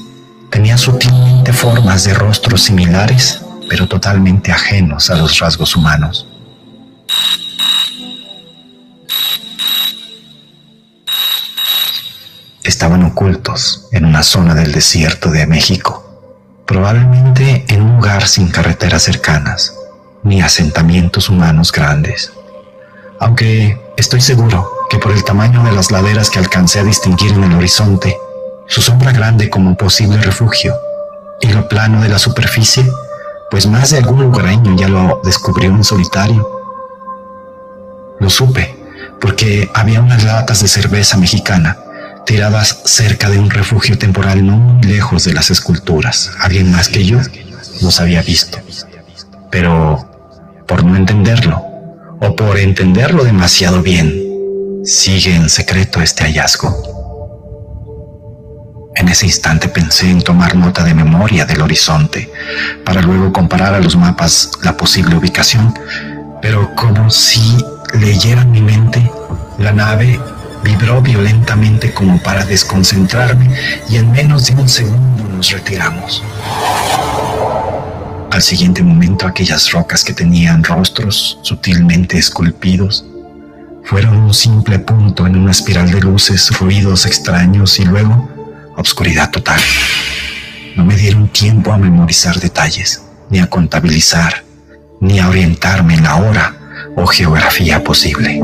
tenía sutilmente formas de rostros similares pero totalmente ajenos a los rasgos humanos. Estaban ocultos en una zona del desierto de México probablemente en un lugar sin carreteras cercanas ni asentamientos humanos grandes. Aunque estoy seguro que por el tamaño de las laderas que alcancé a distinguir en el horizonte, su sombra grande como posible refugio y lo plano de la superficie, pues más de algún lugareño ya lo descubrió en solitario. Lo supe porque había unas latas de cerveza mexicana tiradas cerca de un refugio temporal no muy lejos de las esculturas. Alguien más que yo los había visto. Pero por no entenderlo, o por entenderlo demasiado bien, sigue en secreto este hallazgo. En ese instante pensé en tomar nota de memoria del horizonte, para luego comparar a los mapas la posible ubicación, pero como si leyeran mi mente, la nave Vibró violentamente como para desconcentrarme y en menos de un segundo nos retiramos. Al siguiente momento aquellas rocas que tenían rostros sutilmente esculpidos fueron un simple punto en una espiral de luces, ruidos extraños y luego obscuridad total. No me dieron tiempo a memorizar detalles, ni a contabilizar, ni a orientarme en la hora o geografía posible.